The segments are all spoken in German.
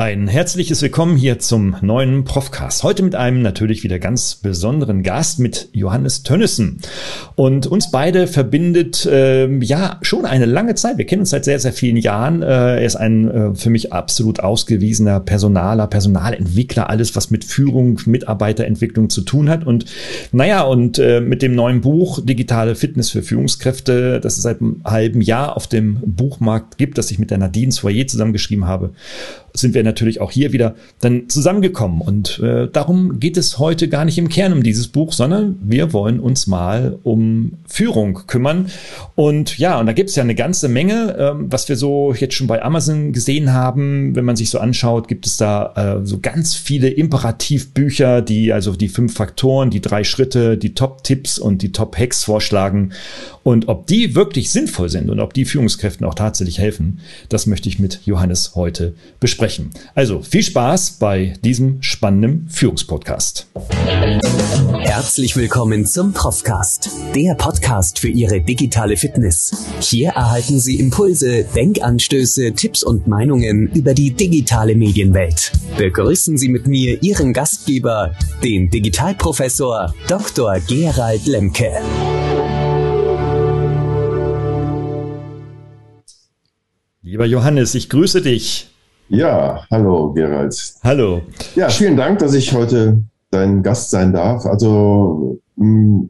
Ein herzliches Willkommen hier zum neuen Profcast. Heute mit einem natürlich wieder ganz besonderen Gast, mit Johannes Tönnissen. Und uns beide verbindet äh, ja schon eine lange Zeit. Wir kennen uns seit sehr, sehr vielen Jahren. Äh, er ist ein äh, für mich absolut ausgewiesener Personaler, Personalentwickler, alles was mit Führung, Mitarbeiterentwicklung zu tun hat. Und naja, und äh, mit dem neuen Buch Digitale Fitness für Führungskräfte, das es seit einem halben Jahr auf dem Buchmarkt gibt, das ich mit der Nadine Soyer zusammengeschrieben habe, sind wir natürlich auch hier wieder dann zusammengekommen. Und äh, darum geht es heute gar nicht im Kern um dieses Buch, sondern wir wollen uns mal um Führung kümmern. Und ja, und da gibt es ja eine ganze Menge, ähm, was wir so jetzt schon bei Amazon gesehen haben. Wenn man sich so anschaut, gibt es da äh, so ganz viele Imperativbücher, die also die fünf Faktoren, die drei Schritte, die Top-Tipps und die Top-Hacks vorschlagen. Und ob die wirklich sinnvoll sind und ob die Führungskräften auch tatsächlich helfen, das möchte ich mit Johannes heute besprechen. Also viel Spaß bei diesem spannenden Führungspodcast. Herzlich willkommen zum Profcast, der Podcast für Ihre digitale Fitness. Hier erhalten Sie Impulse, Denkanstöße, Tipps und Meinungen über die digitale Medienwelt. Begrüßen Sie mit mir Ihren Gastgeber, den Digitalprofessor Dr. Gerald Lemke. Lieber Johannes, ich grüße dich. Ja, hallo Gerald. Hallo. Ja, vielen Dank, dass ich heute dein Gast sein darf. Also mh,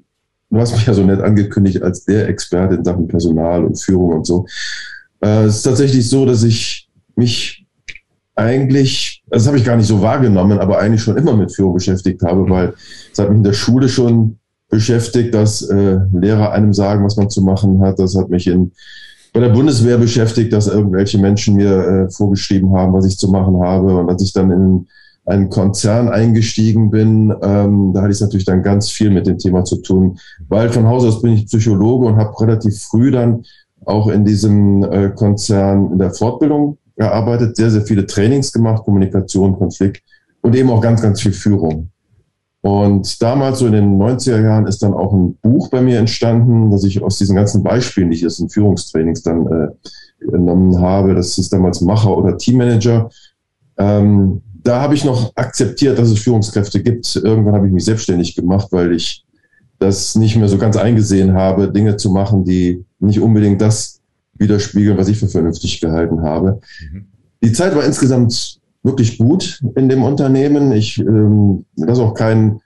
du hast mich ja so nett angekündigt als der Experte in Sachen Personal und Führung und so. Äh, es ist tatsächlich so, dass ich mich eigentlich, das habe ich gar nicht so wahrgenommen, aber eigentlich schon immer mit Führung beschäftigt habe, weil es hat mich in der Schule schon beschäftigt, dass äh, Lehrer einem sagen, was man zu machen hat. Das hat mich in bei der Bundeswehr beschäftigt, dass irgendwelche Menschen mir äh, vorgeschrieben haben, was ich zu machen habe. Und als ich dann in einen Konzern eingestiegen bin, ähm, da hatte ich natürlich dann ganz viel mit dem Thema zu tun, weil von Haus aus bin ich Psychologe und habe relativ früh dann auch in diesem äh, Konzern in der Fortbildung gearbeitet, sehr, sehr viele Trainings gemacht, Kommunikation, Konflikt und eben auch ganz, ganz viel Führung. Und damals, so in den 90er Jahren, ist dann auch ein Buch bei mir entstanden, das ich aus diesen ganzen Beispielen, die ich jetzt in Führungstrainings dann äh, genommen habe. Das ist damals Macher oder Teammanager. Ähm, da habe ich noch akzeptiert, dass es Führungskräfte gibt. Irgendwann habe ich mich selbstständig gemacht, weil ich das nicht mehr so ganz eingesehen habe, Dinge zu machen, die nicht unbedingt das widerspiegeln, was ich für vernünftig gehalten habe. Mhm. Die Zeit war insgesamt wirklich gut in dem Unternehmen. Ich ähm, lasse auch kein,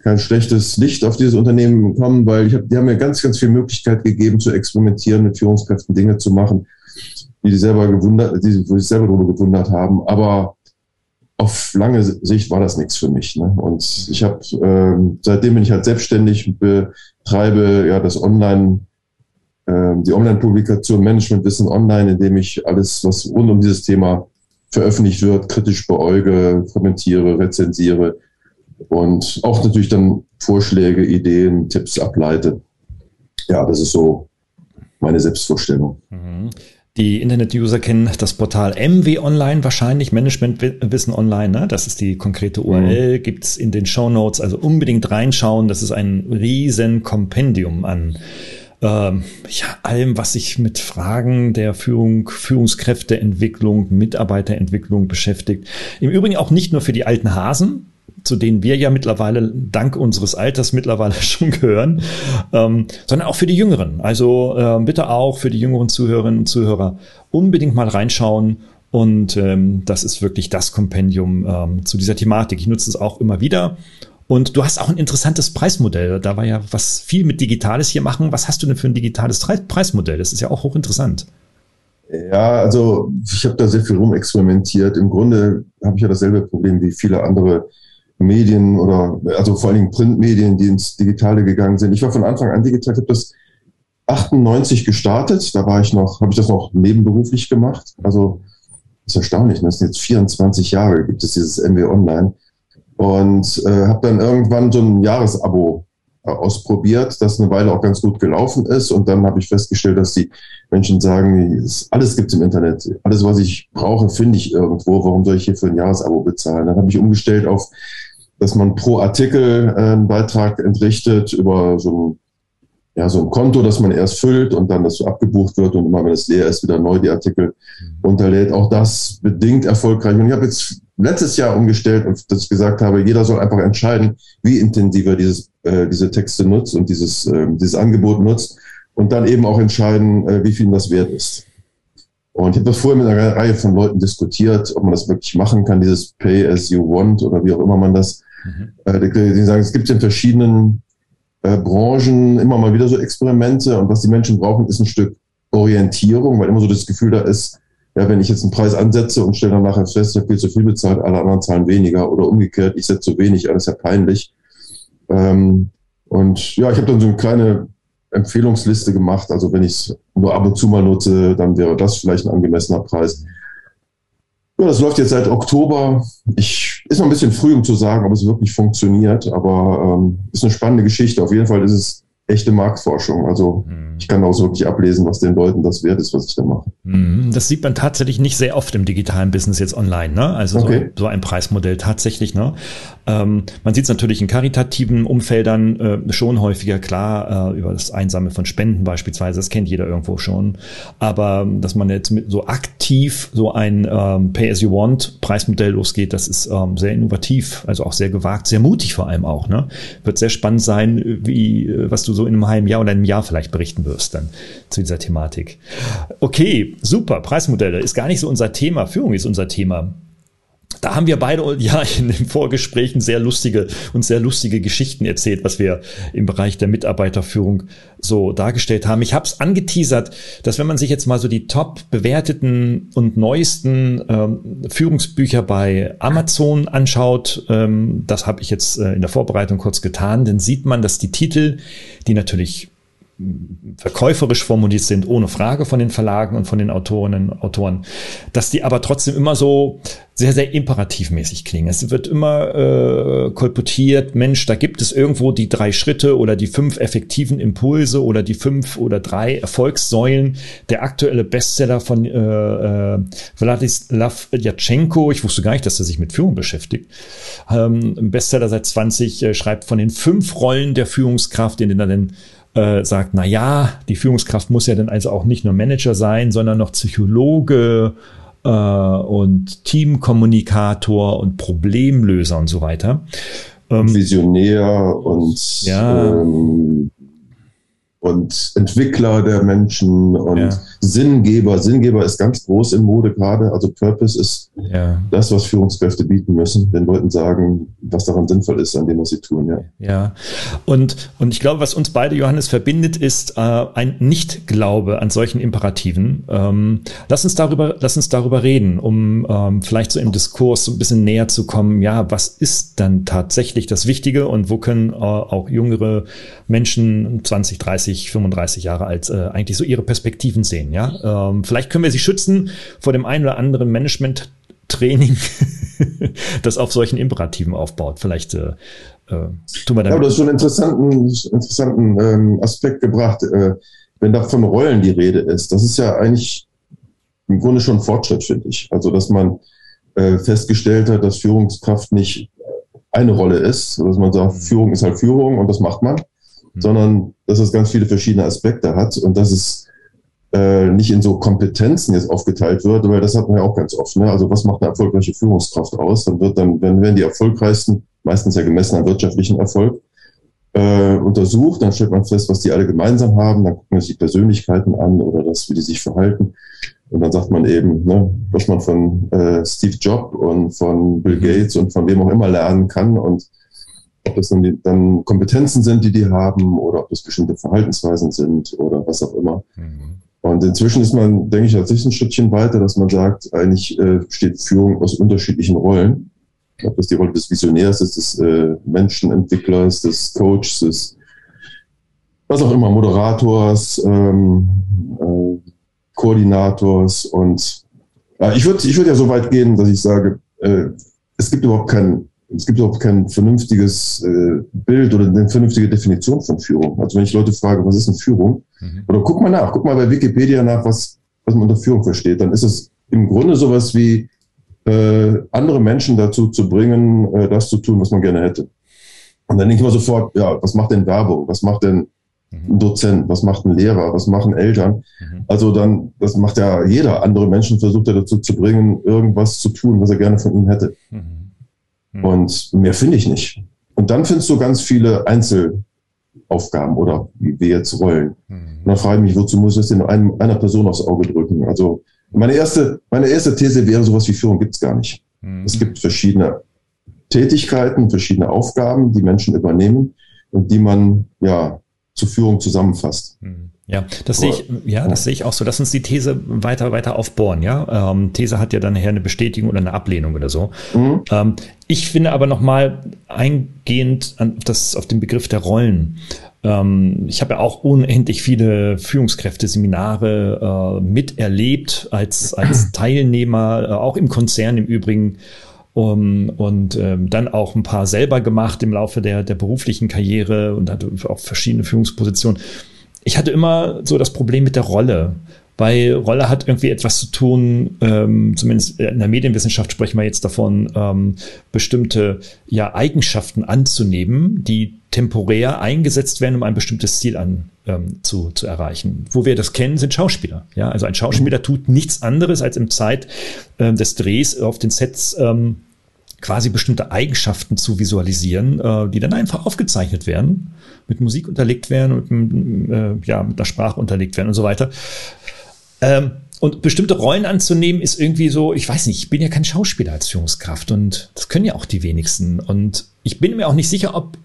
kein schlechtes Licht auf dieses Unternehmen kommen, weil ich hab, die haben mir ganz, ganz viel Möglichkeit gegeben, zu experimentieren, mit Führungskräften Dinge zu machen, die die selber gewundert, die, sich selber darüber gewundert haben. Aber auf lange Sicht war das nichts für mich. Ne? Und ich habe ähm, seitdem bin ich halt selbstständig, betreibe ja das Online, äh, die Online-Publikation Management Wissen Online, indem ich alles, was rund um dieses Thema veröffentlicht wird, kritisch beäuge, kommentiere, rezensiere und auch natürlich dann Vorschläge, Ideen, Tipps ableite. Ja, das ist so meine Selbstvorstellung. Mhm. Die Internet-User kennen das Portal MW Online wahrscheinlich, Management Wissen Online. Ne? Das ist die konkrete URL, mhm. gibt's in den Show Notes. Also unbedingt reinschauen. Das ist ein riesen Kompendium an ähm, ja, allem, was sich mit Fragen der Führung, Führungskräfteentwicklung, Mitarbeiterentwicklung beschäftigt. Im Übrigen auch nicht nur für die alten Hasen, zu denen wir ja mittlerweile dank unseres Alters mittlerweile schon gehören, ähm, sondern auch für die Jüngeren. Also äh, bitte auch für die jüngeren Zuhörerinnen und Zuhörer unbedingt mal reinschauen. Und ähm, das ist wirklich das Kompendium ähm, zu dieser Thematik. Ich nutze es auch immer wieder und du hast auch ein interessantes Preismodell. Da war ja was viel mit Digitales hier machen. Was hast du denn für ein digitales Preismodell? Das ist ja auch hochinteressant. Ja, also ich habe da sehr viel rumexperimentiert. Im Grunde habe ich ja dasselbe Problem wie viele andere Medien oder also vor allen Dingen Printmedien, die ins Digitale gegangen sind. Ich war von Anfang an digital. Ich habe das 98 gestartet. Da war ich noch, habe ich das noch nebenberuflich gemacht. Also ist erstaunlich. Ne? Das sind jetzt 24 Jahre gibt es dieses MW Online. Und äh, habe dann irgendwann so ein Jahresabo äh, ausprobiert, das eine Weile auch ganz gut gelaufen ist. Und dann habe ich festgestellt, dass die Menschen sagen, alles gibt's im Internet. Alles, was ich brauche, finde ich irgendwo. Warum soll ich hier für ein Jahresabo bezahlen? Dann habe ich umgestellt auf, dass man pro Artikel äh, einen Beitrag entrichtet über so ja, so ein Konto, das man erst füllt und dann das so abgebucht wird und immer wenn es leer ist, wieder neu die Artikel mhm. runterlädt. Auch das bedingt erfolgreich. Und ich habe jetzt letztes Jahr umgestellt und dass ich gesagt habe, jeder soll einfach entscheiden, wie intensiver dieses, äh, diese Texte nutzt und dieses, äh, dieses Angebot nutzt und dann eben auch entscheiden, äh, wie viel das wert ist. Und ich habe das vorher mit einer Reihe von Leuten diskutiert, ob man das wirklich machen kann, dieses Pay as you want oder wie auch immer man das. Mhm. Äh, die, die sagen, es gibt in verschiedenen äh, Branchen immer mal wieder so Experimente und was die Menschen brauchen, ist ein Stück Orientierung, weil immer so das Gefühl da ist, ja, wenn ich jetzt einen Preis ansetze und stelle dann nachher fest, ich habe viel zu viel bezahlt, alle anderen zahlen weniger oder umgekehrt, ich setze zu wenig, alles ja peinlich. Ähm, und ja, ich habe dann so eine kleine Empfehlungsliste gemacht. Also wenn ich es nur ab und zu mal nutze, dann wäre das vielleicht ein angemessener Preis. Ja, das läuft jetzt seit Oktober. Ich, ist noch ein bisschen früh, um zu sagen, ob es wirklich funktioniert, aber ähm, ist eine spannende Geschichte. Auf jeden Fall ist es echte Marktforschung. Also mhm. ich kann auch wirklich ablesen, was den Leuten das wert ist, was ich da mache. Mhm. Das sieht man tatsächlich nicht sehr oft im digitalen Business jetzt online. Ne? Also okay. so, so, ein Preismodell tatsächlich. Ne? Ähm, man sieht es natürlich in karitativen Umfeldern äh, schon häufiger, klar, äh, über das Einsame von Spenden beispielsweise, das kennt jeder irgendwo schon. Aber dass man jetzt mit so aktiv so ein ähm, Pay-as-you-want-Preismodell losgeht, das ist ähm, sehr innovativ, also auch sehr gewagt, sehr mutig vor allem auch. Ne? Wird sehr spannend sein, wie äh, was du so in einem halben Jahr oder einem Jahr vielleicht berichten wirst dann zu dieser Thematik. Okay, super, Preismodelle ist gar nicht so unser Thema, Führung ist unser Thema. Da haben wir beide ja in den Vorgesprächen sehr lustige und sehr lustige Geschichten erzählt, was wir im Bereich der Mitarbeiterführung so dargestellt haben. Ich habe es angeteasert, dass wenn man sich jetzt mal so die top bewerteten und neuesten ähm, Führungsbücher bei Amazon anschaut, ähm, das habe ich jetzt äh, in der Vorbereitung kurz getan, dann sieht man, dass die Titel, die natürlich verkäuferisch formuliert sind, ohne Frage von den Verlagen und von den Autorinnen und Autoren, dass die aber trotzdem immer so sehr, sehr imperativmäßig klingen. Es wird immer äh, kolportiert, Mensch, da gibt es irgendwo die drei Schritte oder die fünf effektiven Impulse oder die fünf oder drei Erfolgssäulen. Der aktuelle Bestseller von äh, äh, Vladislav Yatchenko, ich wusste gar nicht, dass er sich mit Führung beschäftigt, ähm, Bestseller seit 20, äh, schreibt von den fünf Rollen der Führungskraft, in denen er dann äh, sagt, na ja, die Führungskraft muss ja dann also auch nicht nur Manager sein, sondern noch Psychologe äh, und Teamkommunikator und Problemlöser und so weiter. Ähm, Visionär und ja. ähm, und Entwickler der Menschen und ja. Sinngeber. Sinngeber ist ganz groß in Mode gerade. Also Purpose ist ja. das, was Führungskräfte bieten müssen, den Leuten sagen, was daran sinnvoll ist, an dem, was sie tun. Ja, ja. Und, und ich glaube, was uns beide, Johannes, verbindet, ist äh, ein Nicht-Glaube an solchen Imperativen. Ähm, lass, uns darüber, lass uns darüber reden, um ähm, vielleicht so im Diskurs so ein bisschen näher zu kommen. Ja, was ist dann tatsächlich das Wichtige und wo können äh, auch jüngere Menschen 20, 30 30, 35 Jahre alt äh, eigentlich so ihre Perspektiven sehen. Ja, ähm, vielleicht können wir sie schützen vor dem einen oder anderen Management Training, das auf solchen Imperativen aufbaut. Vielleicht äh, äh, tun wir damit. Ja, du hast schon einen interessanten, interessanten ähm, Aspekt gebracht, äh, wenn da von Rollen die Rede ist. Das ist ja eigentlich im Grunde schon Fortschritt, finde ich. Also, dass man äh, festgestellt hat, dass Führungskraft nicht eine Rolle ist, dass man sagt, mhm. Führung ist halt Führung und das macht man, Mhm. sondern dass es ganz viele verschiedene Aspekte hat und dass es äh, nicht in so Kompetenzen jetzt aufgeteilt wird, weil das hat man ja auch ganz oft. Ne? Also was macht eine erfolgreiche Führungskraft aus? Dann wird dann, wenn werden die erfolgreichsten, meistens ja gemessen an wirtschaftlichen Erfolg, äh, untersucht, dann stellt man fest, was die alle gemeinsam haben, dann guckt man sich die Persönlichkeiten an oder das, wie die sich verhalten. Und dann sagt man eben, ne, was man von äh, Steve Jobs und von Bill mhm. Gates und von wem auch immer lernen kann und ob das dann, die, dann Kompetenzen sind, die die haben, oder ob das bestimmte Verhaltensweisen sind oder was auch immer. Mhm. Und inzwischen ist man, denke ich, tatsächlich ein Stückchen weiter, dass man sagt, eigentlich äh, besteht Führung aus unterschiedlichen Rollen. Ob das die Rolle des Visionärs ist, des äh, Menschenentwicklers, des Coaches, des was auch immer, Moderators, ähm, äh, Koordinators und ich würde ich würde ja so weit gehen, dass ich sage, äh, es gibt überhaupt keinen es gibt auch kein vernünftiges äh, Bild oder eine vernünftige Definition von Führung. Also wenn ich Leute frage, was ist eine Führung? Mhm. Oder guck mal nach, guck mal bei Wikipedia nach, was, was man unter Führung versteht. Dann ist es im Grunde sowas wie äh, andere Menschen dazu zu bringen, äh, das zu tun, was man gerne hätte. Und dann denke ich immer sofort, ja, was macht denn Werbung? Was macht denn ein Dozent, was macht ein Lehrer, was machen Eltern. Mhm. Also dann, das macht ja jeder. Andere Menschen versucht er dazu zu bringen, irgendwas zu tun, was er gerne von ihnen hätte. Mhm. Mhm. Und mehr finde ich nicht. Und dann findest du ganz viele Einzelaufgaben oder wie wir jetzt Rollen. Mhm. Und dann frage ich mich, wozu muss ich das denn einem, einer Person aufs Auge drücken? Also meine erste, meine erste These wäre, sowas wie Führung gibt es gar nicht. Mhm. Es gibt verschiedene Tätigkeiten, verschiedene Aufgaben, die Menschen übernehmen und die man ja zur Führung zusammenfasst. Mhm. Ja, das sehe ich, ja, das sehe ich auch so. Lass uns die These weiter, weiter aufbohren, ja. Ähm, These hat ja dann nachher eine Bestätigung oder eine Ablehnung oder so. Mhm. Ähm, ich finde aber nochmal eingehend an das, auf den Begriff der Rollen. Ähm, ich habe ja auch unendlich viele Führungskräfte-Seminare äh, miterlebt als, als Teilnehmer, äh, auch im Konzern im Übrigen. Um, und ähm, dann auch ein paar selber gemacht im Laufe der, der beruflichen Karriere und hatte auch verschiedene Führungspositionen ich hatte immer so das Problem mit der Rolle, weil Rolle hat irgendwie etwas zu tun, ähm, zumindest in der Medienwissenschaft sprechen wir jetzt davon, ähm, bestimmte ja, Eigenschaften anzunehmen, die temporär eingesetzt werden, um ein bestimmtes Ziel an, ähm, zu, zu erreichen. Wo wir das kennen, sind Schauspieler. Ja, also ein Schauspieler mhm. tut nichts anderes, als im Zeit äh, des Drehs auf den Sets ähm, quasi bestimmte Eigenschaften zu visualisieren, äh, die dann einfach aufgezeichnet werden mit Musik unterlegt werden und mit, äh, ja, mit der Sprache unterlegt werden und so weiter. Ähm, und bestimmte Rollen anzunehmen ist irgendwie so, ich weiß nicht, ich bin ja kein Schauspieler als Führungskraft und das können ja auch die wenigsten. Und ich bin mir auch nicht sicher, ob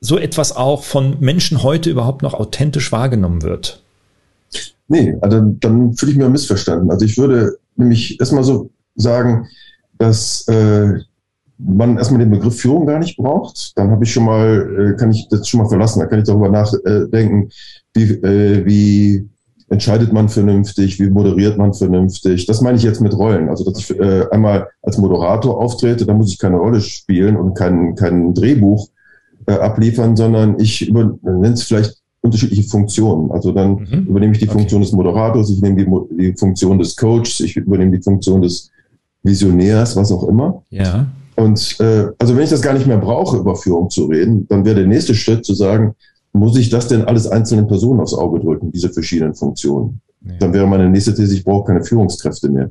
so etwas auch von Menschen heute überhaupt noch authentisch wahrgenommen wird. Nee, also dann fühle ich mir missverstanden. Also ich würde nämlich erstmal so sagen, dass äh, man erstmal den Begriff Führung gar nicht braucht, dann habe ich schon mal, äh, kann ich das schon mal verlassen, da kann ich darüber nachdenken, wie, äh, wie entscheidet man vernünftig, wie moderiert man vernünftig. Das meine ich jetzt mit Rollen. Also, dass ich äh, einmal als Moderator auftrete, da muss ich keine Rolle spielen und kein, kein Drehbuch äh, abliefern, sondern ich nenne es vielleicht unterschiedliche Funktionen. Also dann mhm. übernehme ich die Funktion okay. des Moderators, ich nehme die, die Funktion des Coaches, ich übernehme die Funktion des Visionärs, was auch immer. Ja. Und äh, also wenn ich das gar nicht mehr brauche, über Führung zu reden, dann wäre der nächste Schritt zu sagen, muss ich das denn alles einzelnen Personen aufs Auge drücken, diese verschiedenen Funktionen? Ja. Dann wäre meine nächste These, ich brauche keine Führungskräfte mehr,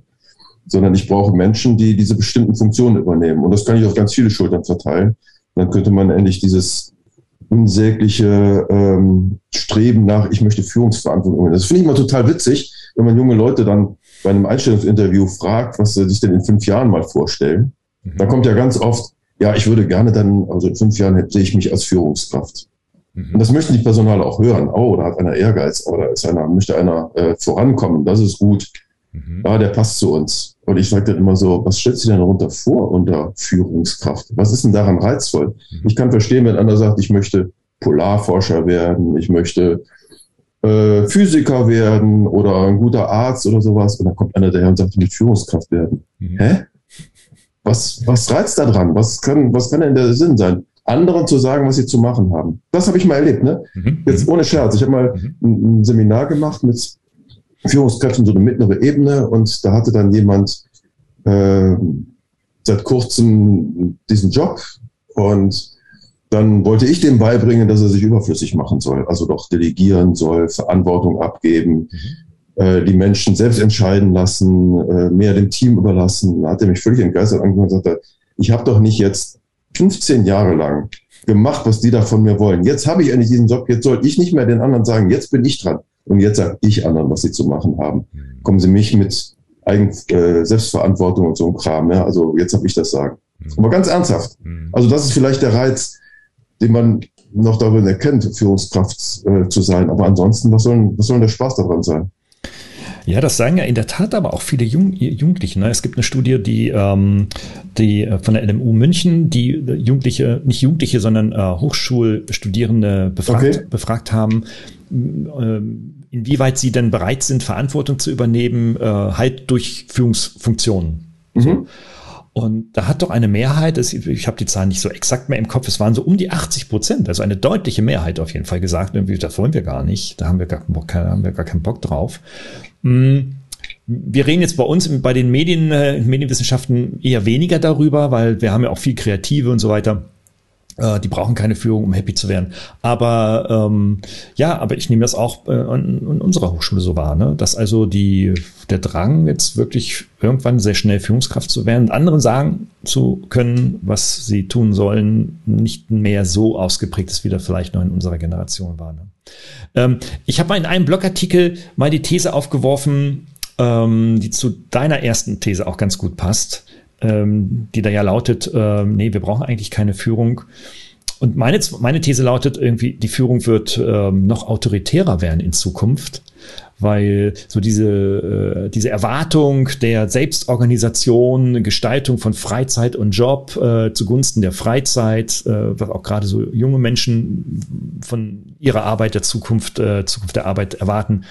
sondern ich brauche Menschen, die diese bestimmten Funktionen übernehmen. Und das kann ich auf ganz viele Schultern verteilen. dann könnte man endlich dieses unsägliche ähm, Streben nach, ich möchte Führungsverantwortung. Das finde ich immer total witzig, wenn man junge Leute dann bei einem Einstellungsinterview fragt, was sie sich denn in fünf Jahren mal vorstellen. Da kommt ja ganz oft, ja, ich würde gerne dann, also in fünf Jahren hätte ich mich als Führungskraft. Mhm. Und das möchten die Personale auch hören. Oh, da hat einer Ehrgeiz, oder ist einer, möchte einer äh, vorankommen, das ist gut. Mhm. Ja, der passt zu uns. Und ich sage dann immer so, was stellst du denn darunter vor unter Führungskraft? Was ist denn daran reizvoll? Mhm. Ich kann verstehen, wenn einer sagt, ich möchte Polarforscher werden, ich möchte äh, Physiker werden oder ein guter Arzt oder sowas. Und dann kommt einer daher und sagt, ich möchte Führungskraft werden. Mhm. Hä? Was, was reizt da dran? Was kann, was kann denn der Sinn sein? Anderen zu sagen, was sie zu machen haben. Das habe ich mal erlebt. Ne? Mhm. Jetzt ohne Scherz. Ich habe mal mhm. ein, ein, Seminar gemacht mit Führungskräften, so eine mittlere Ebene, und da hatte dann jemand äh, seit kurzem diesen Job und dann wollte ich dem beibringen, dass er sich überflüssig machen soll, also doch delegieren soll, Verantwortung abgeben, mhm. Äh, die Menschen selbst entscheiden lassen, äh, mehr dem Team überlassen. Da hat er mich völlig entgeistert angeguckt und sagte, ich habe doch nicht jetzt 15 Jahre lang gemacht, was die da von mir wollen. Jetzt habe ich endlich diesen Job, jetzt soll ich nicht mehr den anderen sagen, jetzt bin ich dran. Und jetzt sage ich anderen, was sie zu machen haben. Mhm. Kommen sie mich mit Eigen, äh, Selbstverantwortung und so ein Kram. Ja? Also jetzt habe ich das sagen. Mhm. Aber ganz ernsthaft. Also das ist vielleicht der Reiz, den man noch darin erkennt, Führungskraft äh, zu sein. Aber ansonsten, was soll, was soll der Spaß daran sein? Ja, das sagen ja in der Tat aber auch viele Jung Jugendliche. Ne? Es gibt eine Studie, die, ähm, die äh, von der LMU München, die Jugendliche, nicht Jugendliche, sondern äh, Hochschulstudierende befragt, okay. befragt haben, äh, inwieweit sie denn bereit sind, Verantwortung zu übernehmen, äh, halt durch Führungsfunktionen. Mhm. So. Und da hat doch eine Mehrheit, ich habe die Zahlen nicht so exakt mehr im Kopf, es waren so um die 80 Prozent, also eine deutliche Mehrheit auf jeden Fall gesagt, irgendwie, das wollen wir gar nicht, da haben wir gar, haben wir gar keinen Bock drauf. Hm, wir reden jetzt bei uns bei den Medien, äh, Medienwissenschaften eher weniger darüber, weil wir haben ja auch viel Kreative und so weiter. Äh, die brauchen keine Führung, um happy zu werden. Aber ähm, ja, aber ich nehme das auch äh, an unserer Hochschule so wahr, ne? dass also die, der Drang, jetzt wirklich irgendwann sehr schnell Führungskraft zu werden, anderen sagen zu können, was sie tun sollen, nicht mehr so ausgeprägt ist, wie das vielleicht noch in unserer Generation war. Ne? Ähm, ich habe mal in einem Blogartikel mal die These aufgeworfen, ähm, die zu deiner ersten These auch ganz gut passt ähm, die da ja lautet, äh, nee, wir brauchen eigentlich keine Führung. Und meine, meine These lautet irgendwie, die Führung wird ähm, noch autoritärer werden in Zukunft, weil so diese, äh, diese Erwartung der Selbstorganisation, Gestaltung von Freizeit und Job äh, zugunsten der Freizeit, äh, was auch gerade so junge Menschen von ihrer Arbeit der Zukunft, äh, Zukunft der Arbeit erwarten,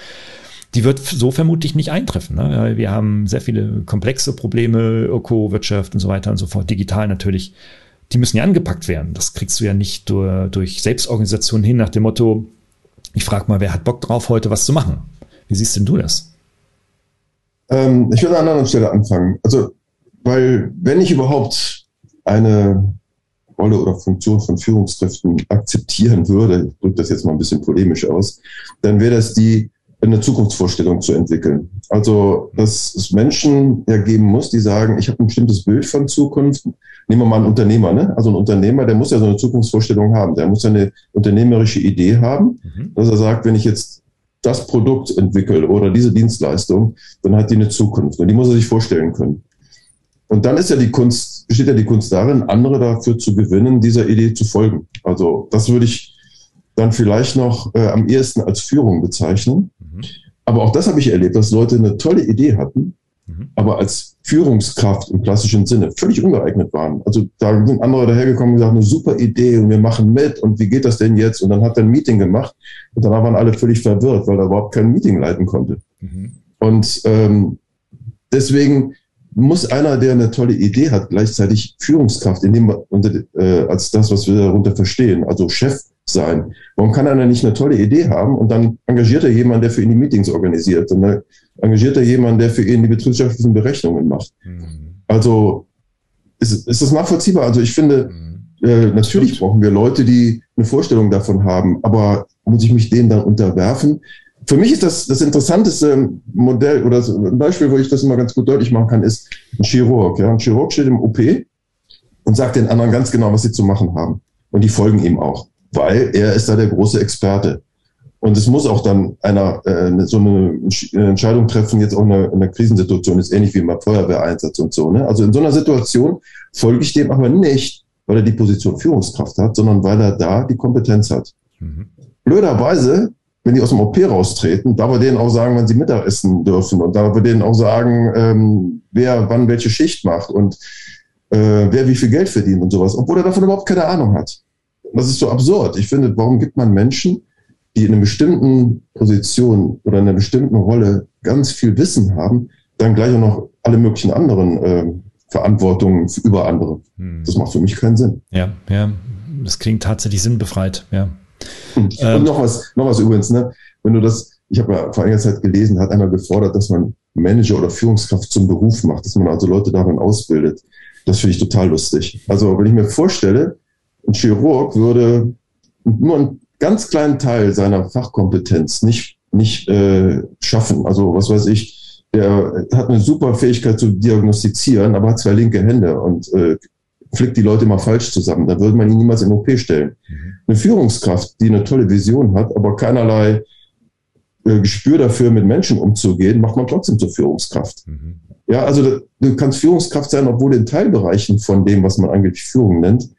die wird so vermutlich nicht eintreffen. Ne? Wir haben sehr viele komplexe Probleme, Öko-Wirtschaft und so weiter und so fort, digital natürlich. Die müssen ja angepackt werden. Das kriegst du ja nicht durch, durch Selbstorganisation hin nach dem Motto, ich frage mal, wer hat Bock drauf, heute was zu machen? Wie siehst denn du das? Ähm, ich würde an einer anderen Stelle anfangen. Also, weil wenn ich überhaupt eine Rolle oder Funktion von Führungskräften akzeptieren würde, ich drücke das jetzt mal ein bisschen polemisch aus, dann wäre das die, eine Zukunftsvorstellung zu entwickeln. Also, dass es Menschen ja geben muss, die sagen, ich habe ein bestimmtes Bild von Zukunft. Nehmen wir mal einen Unternehmer, ne? Also ein Unternehmer, der muss ja so eine Zukunftsvorstellung haben. Der muss ja eine unternehmerische Idee haben, mhm. dass er sagt, wenn ich jetzt das Produkt entwickle oder diese Dienstleistung, dann hat die eine Zukunft. Und die muss er sich vorstellen können. Und dann ist ja die Kunst, besteht ja die Kunst darin, andere dafür zu gewinnen, dieser Idee zu folgen. Also, das würde ich dann vielleicht noch äh, am ehesten als Führung bezeichnen. Aber auch das habe ich erlebt, dass Leute eine tolle Idee hatten, mhm. aber als Führungskraft im klassischen Sinne völlig ungeeignet waren. Also da sind andere dahergekommen und gesagt, eine super Idee und wir machen mit und wie geht das denn jetzt? Und dann hat er ein Meeting gemacht und danach waren alle völlig verwirrt, weil er überhaupt kein Meeting leiten konnte. Mhm. Und ähm, deswegen muss einer, der eine tolle Idee hat, gleichzeitig Führungskraft in dem, unter, äh, als das, was wir darunter verstehen, also Chef sein. Warum kann einer nicht eine tolle Idee haben und dann engagiert er jemanden, der für ihn die Meetings organisiert und dann engagiert er jemanden, der für ihn die betriebswirtschaftlichen Berechnungen macht. Mhm. Also ist, ist das nachvollziehbar? Also ich finde, mhm. äh, natürlich Stimmt. brauchen wir Leute, die eine Vorstellung davon haben, aber muss ich mich denen dann unterwerfen? Für mich ist das das interessanteste Modell oder ein Beispiel, wo ich das immer ganz gut deutlich machen kann, ist ein Chirurg. Ja? Ein Chirurg steht im OP und sagt den anderen ganz genau, was sie zu machen haben. Und die folgen ihm auch weil er ist da der große Experte. Und es muss auch dann einer äh, so eine Entscheidung treffen, jetzt auch in einer, in einer Krisensituation, ist ähnlich wie im Feuerwehreinsatz und so. Ne? Also in so einer Situation folge ich dem aber nicht, weil er die Position Führungskraft hat, sondern weil er da die Kompetenz hat. Mhm. Blöderweise, wenn die aus dem OP raustreten, darf er denen auch sagen, wann sie Mittagessen dürfen und darf er denen auch sagen, ähm, wer wann welche Schicht macht und äh, wer wie viel Geld verdient und sowas, obwohl er davon überhaupt keine Ahnung hat. Das ist so absurd. Ich finde, warum gibt man Menschen, die in einer bestimmten Position oder in einer bestimmten Rolle ganz viel Wissen haben, dann gleich auch noch alle möglichen anderen äh, Verantwortungen über andere. Hm. Das macht für mich keinen Sinn. Ja, ja. Das klingt tatsächlich sinnbefreit, ja. Und, ähm, noch was, noch was übrigens, ne? Wenn du das, ich habe ja vor einiger Zeit gelesen, hat einmal gefordert, dass man Manager oder Führungskraft zum Beruf macht, dass man also Leute darin ausbildet. Das finde ich total lustig. Also wenn ich mir vorstelle, ein Chirurg würde nur einen ganz kleinen Teil seiner Fachkompetenz nicht, nicht äh, schaffen. Also was weiß ich, der hat eine super Fähigkeit zu diagnostizieren, aber hat zwei linke Hände und äh, flickt die Leute mal falsch zusammen. Da würde man ihn niemals in OP stellen. Mhm. Eine Führungskraft, die eine tolle Vision hat, aber keinerlei äh, Gespür dafür, mit Menschen umzugehen, macht man trotzdem zur Führungskraft. Mhm. Ja, also du kannst Führungskraft sein, obwohl in Teilbereichen von dem, was man eigentlich Führung nennt,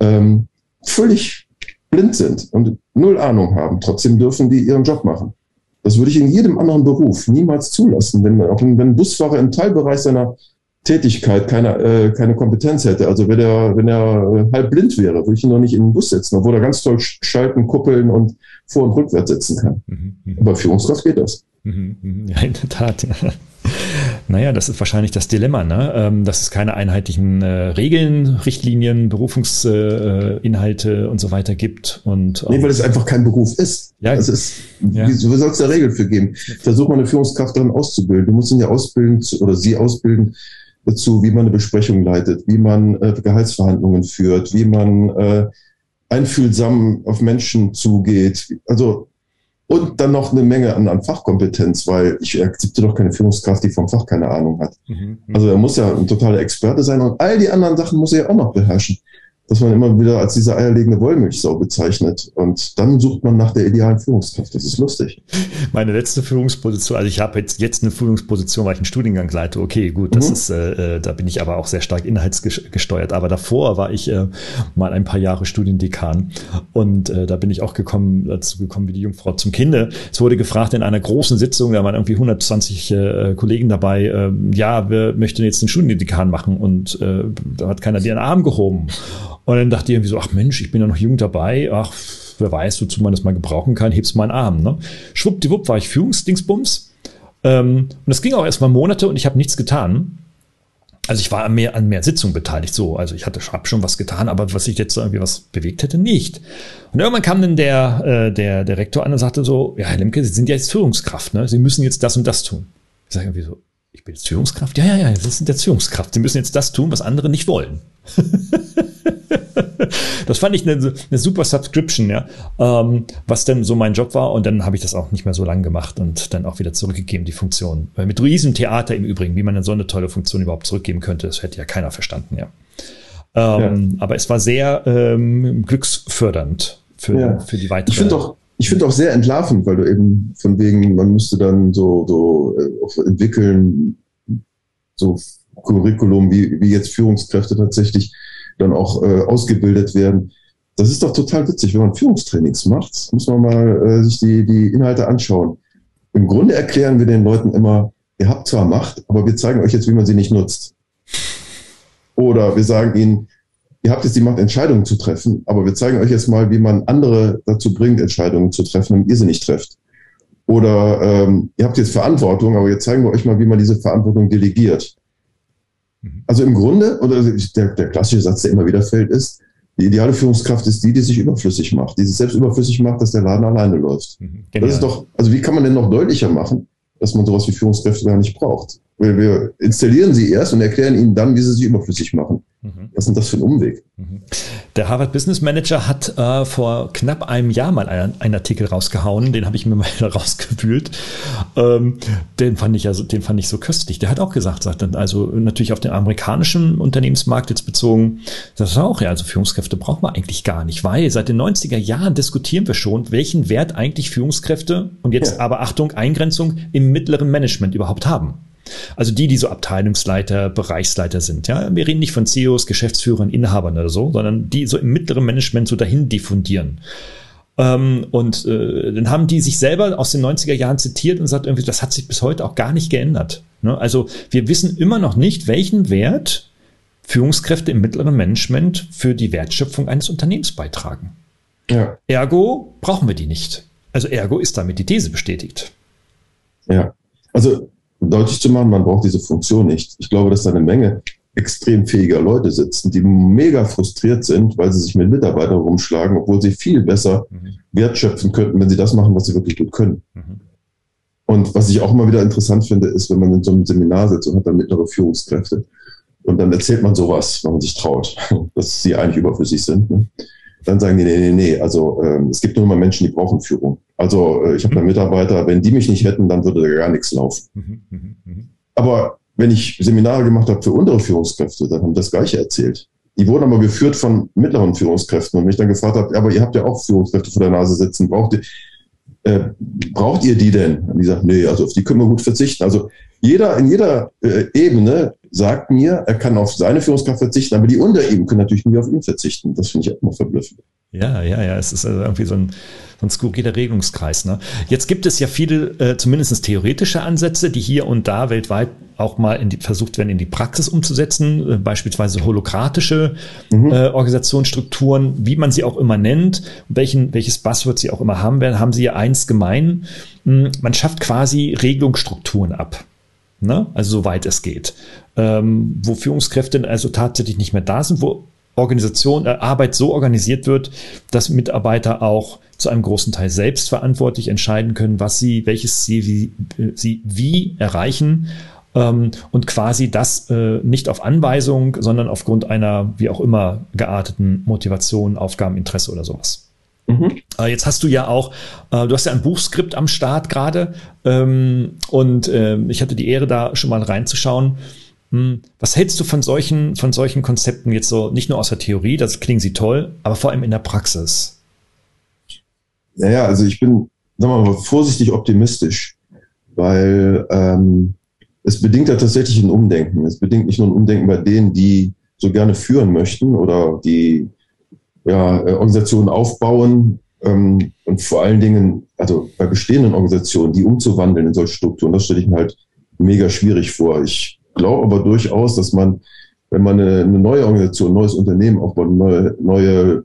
ähm, völlig blind sind und null Ahnung haben. Trotzdem dürfen die ihren Job machen. Das würde ich in jedem anderen Beruf niemals zulassen, wenn, auch wenn ein Busfahrer im Teilbereich seiner Tätigkeit keine, äh, keine Kompetenz hätte. Also wenn er, wenn er halb blind wäre, würde ich ihn noch nicht in den Bus setzen, obwohl er ganz toll schalten, kuppeln und vor- und rückwärts setzen kann. Mhm, mhm. Aber Führungskraft geht das. Mhm, mhm. Ja, in der Tat. Naja, das ist wahrscheinlich das Dilemma, ne? Ähm, dass es keine einheitlichen äh, Regeln, Richtlinien, Berufungsinhalte äh, und so weiter gibt. Und, nee, weil es einfach kein Beruf ist. Ja, es ist, ja. wie, wie soll es da Regeln für geben? Versuch mal eine Führungskraft daran auszubilden. Du musst ihn ja ausbilden oder sie ausbilden dazu, wie man eine Besprechung leitet, wie man äh, Gehaltsverhandlungen führt, wie man äh, einfühlsam auf Menschen zugeht. Also und dann noch eine Menge an, an Fachkompetenz, weil ich akzeptiere doch keine Führungskraft, die vom Fach keine Ahnung hat. Mhm. Also er muss ja ein totaler Experte sein und all die anderen Sachen muss er ja auch noch beherrschen dass man immer wieder als diese eierlegende Wollmilchsau bezeichnet. Und dann sucht man nach der idealen Führungskraft. Das ist lustig. Meine letzte Führungsposition, also ich habe jetzt, jetzt eine Führungsposition, weil ich einen Studiengang leite. Okay, gut, das mhm. ist, äh, äh da bin ich aber auch sehr stark inhaltsgesteuert. Aber davor war ich äh, mal ein paar Jahre Studiendekan. Und äh, da bin ich auch gekommen, dazu gekommen wie die Jungfrau zum Kinde. Es wurde gefragt in einer großen Sitzung, da waren irgendwie 120 äh, Kollegen dabei, äh, ja, wir möchten jetzt den Studiendekan machen. Und äh, da hat keiner den Arm gehoben. Und dann dachte ich irgendwie so, ach Mensch, ich bin ja noch jung dabei, ach, wer weiß, wozu man das mal gebrauchen kann, heb's meinen Arm. Ne? Schwuppdiwupp war ich Führungsdingsbums. Ähm, und das ging auch erstmal Monate und ich habe nichts getan. Also ich war an mehr, an mehr Sitzungen beteiligt, so. Also ich hatte hab schon was getan, aber was ich jetzt irgendwie was bewegt hätte, nicht. Und irgendwann kam dann der, äh, der, der Rektor an und sagte so, ja, Herr Lemke, Sie sind ja jetzt Führungskraft, ne? Sie müssen jetzt das und das tun. Ich sage irgendwie so, ich bin jetzt Führungskraft? Ja, ja, ja, Sie sind jetzt Führungskraft. Sie müssen jetzt das tun, was andere nicht wollen. das fand ich eine, eine super Subscription, ja, ähm, was denn so mein Job war. Und dann habe ich das auch nicht mehr so lang gemacht und dann auch wieder zurückgegeben, die Funktion. Mit Riesentheater im Übrigen, wie man so eine tolle Funktion überhaupt zurückgeben könnte, das hätte ja keiner verstanden, ja. Ähm, ja. Aber es war sehr ähm, glücksfördernd für, ja. für die weitere. Ich finde doch, ich finde auch sehr entlarvend, weil du eben von wegen, man müsste dann so, so äh, entwickeln, so Curriculum, wie, wie jetzt Führungskräfte tatsächlich dann auch äh, ausgebildet werden. Das ist doch total witzig, wenn man Führungstrainings macht, muss man mal äh, sich die, die Inhalte anschauen. Im Grunde erklären wir den Leuten immer, ihr habt zwar Macht, aber wir zeigen euch jetzt, wie man sie nicht nutzt. Oder wir sagen ihnen, ihr habt jetzt die Macht, Entscheidungen zu treffen, aber wir zeigen euch jetzt mal, wie man andere dazu bringt, Entscheidungen zu treffen, wenn ihr sie nicht trefft. Oder ähm, ihr habt jetzt Verantwortung, aber jetzt zeigen wir euch mal, wie man diese Verantwortung delegiert. Mhm. Also im Grunde, oder der, der klassische Satz, der immer wieder fällt, ist, die ideale Führungskraft ist die, die sich überflüssig macht, die sich selbst überflüssig macht, dass der Laden alleine läuft. Mhm, das ist doch, also wie kann man denn noch deutlicher machen, dass man sowas wie Führungskräfte gar nicht braucht? Wir, wir installieren sie erst und erklären ihnen dann, wie sie sich überflüssig machen. Mhm. Was ist denn das für ein Umweg? Mhm. Der Harvard Business Manager hat äh, vor knapp einem Jahr mal einen, einen Artikel rausgehauen, den habe ich mir mal rausgewühlt. Ähm, den fand ich also, den fand ich so köstlich. Der hat auch gesagt, sagt also natürlich auf den amerikanischen Unternehmensmarkt jetzt bezogen, das ist auch ja, also Führungskräfte brauchen wir eigentlich gar nicht, weil seit den 90er Jahren diskutieren wir schon, welchen Wert eigentlich Führungskräfte und jetzt ja. aber Achtung, Eingrenzung im mittleren Management überhaupt haben. Also die, die so Abteilungsleiter, Bereichsleiter sind. Ja, wir reden nicht von CEOs, Geschäftsführern, Inhabern oder so, sondern die so im mittleren Management so dahin diffundieren. Ähm, und äh, dann haben die sich selber aus den 90er Jahren zitiert und sagt irgendwie, das hat sich bis heute auch gar nicht geändert. Ne? Also wir wissen immer noch nicht, welchen Wert Führungskräfte im mittleren Management für die Wertschöpfung eines Unternehmens beitragen. Ja. Ergo brauchen wir die nicht. Also ergo ist damit die These bestätigt. Ja, also deutlich zu machen, man braucht diese Funktion nicht. Ich glaube, dass da eine Menge extrem fähiger Leute sitzen, die mega frustriert sind, weil sie sich mit Mitarbeitern rumschlagen, obwohl sie viel besser mhm. wertschöpfen könnten, wenn sie das machen, was sie wirklich gut können. Mhm. Und was ich auch immer wieder interessant finde, ist, wenn man in so einem Seminar sitzt und hat dann mittlere Führungskräfte und dann erzählt man sowas, wenn man sich traut, dass sie eigentlich überflüssig sind. Ne? Dann sagen die, nee, nee, nee, also äh, es gibt nur immer Menschen, die brauchen Führung. Also äh, ich habe da mhm. Mitarbeiter, wenn die mich nicht hätten, dann würde da gar nichts laufen. Mhm, mhm, aber wenn ich Seminare gemacht habe für untere Führungskräfte, dann haben das Gleiche erzählt. Die wurden aber geführt von mittleren Führungskräften und mich dann gefragt habe, aber ihr habt ja auch Führungskräfte vor der Nase sitzen, braucht ihr, äh, braucht ihr die denn? Und die sagt, nee, also auf die können wir gut verzichten. Also jeder in jeder äh, Ebene sagt mir, er kann auf seine Führungskraft verzichten, aber die unter ihm können natürlich nie auf ihn verzichten. Das finde ich auch immer verblüffend. Ja, ja, ja, es ist also irgendwie so ein, so ein skurriler Regelungskreis. Ne? Jetzt gibt es ja viele, äh, zumindest theoretische Ansätze, die hier und da weltweit auch mal in die, versucht werden, in die Praxis umzusetzen, äh, beispielsweise holokratische mhm. äh, Organisationsstrukturen, wie man sie auch immer nennt, welchen, welches Buzzword sie auch immer haben werden, haben sie ja eins gemein. Hm, man schafft quasi Regelungsstrukturen ab. Ne? Also soweit es geht. Ähm, wo Führungskräfte also tatsächlich nicht mehr da sind, wo Organisation, äh, Arbeit so organisiert wird, dass Mitarbeiter auch zu einem großen Teil selbstverantwortlich entscheiden können, was sie, welches Ziel wie, sie wie erreichen ähm, und quasi das äh, nicht auf Anweisung, sondern aufgrund einer wie auch immer gearteten Motivation, Aufgabeninteresse oder sowas. Mhm. Äh, jetzt hast du ja auch, äh, du hast ja ein Buchskript am Start gerade ähm, und äh, ich hatte die Ehre, da schon mal reinzuschauen. Hm, was hältst du von solchen, von solchen Konzepten jetzt so, nicht nur aus der Theorie, das klingen sie toll, aber vor allem in der Praxis? Naja, also ich bin, sagen wir mal, vorsichtig optimistisch, weil ähm, es bedingt ja tatsächlich ein Umdenken. Es bedingt nicht nur ein Umdenken bei denen, die so gerne führen möchten oder die ja, äh, Organisationen aufbauen ähm, und vor allen Dingen, also bei bestehenden Organisationen, die umzuwandeln in solche Strukturen, das stelle ich mir halt mega schwierig vor. Ich glaube aber durchaus, dass man, wenn man eine, eine neue Organisation, ein neues Unternehmen aufbaut, eine neue, neue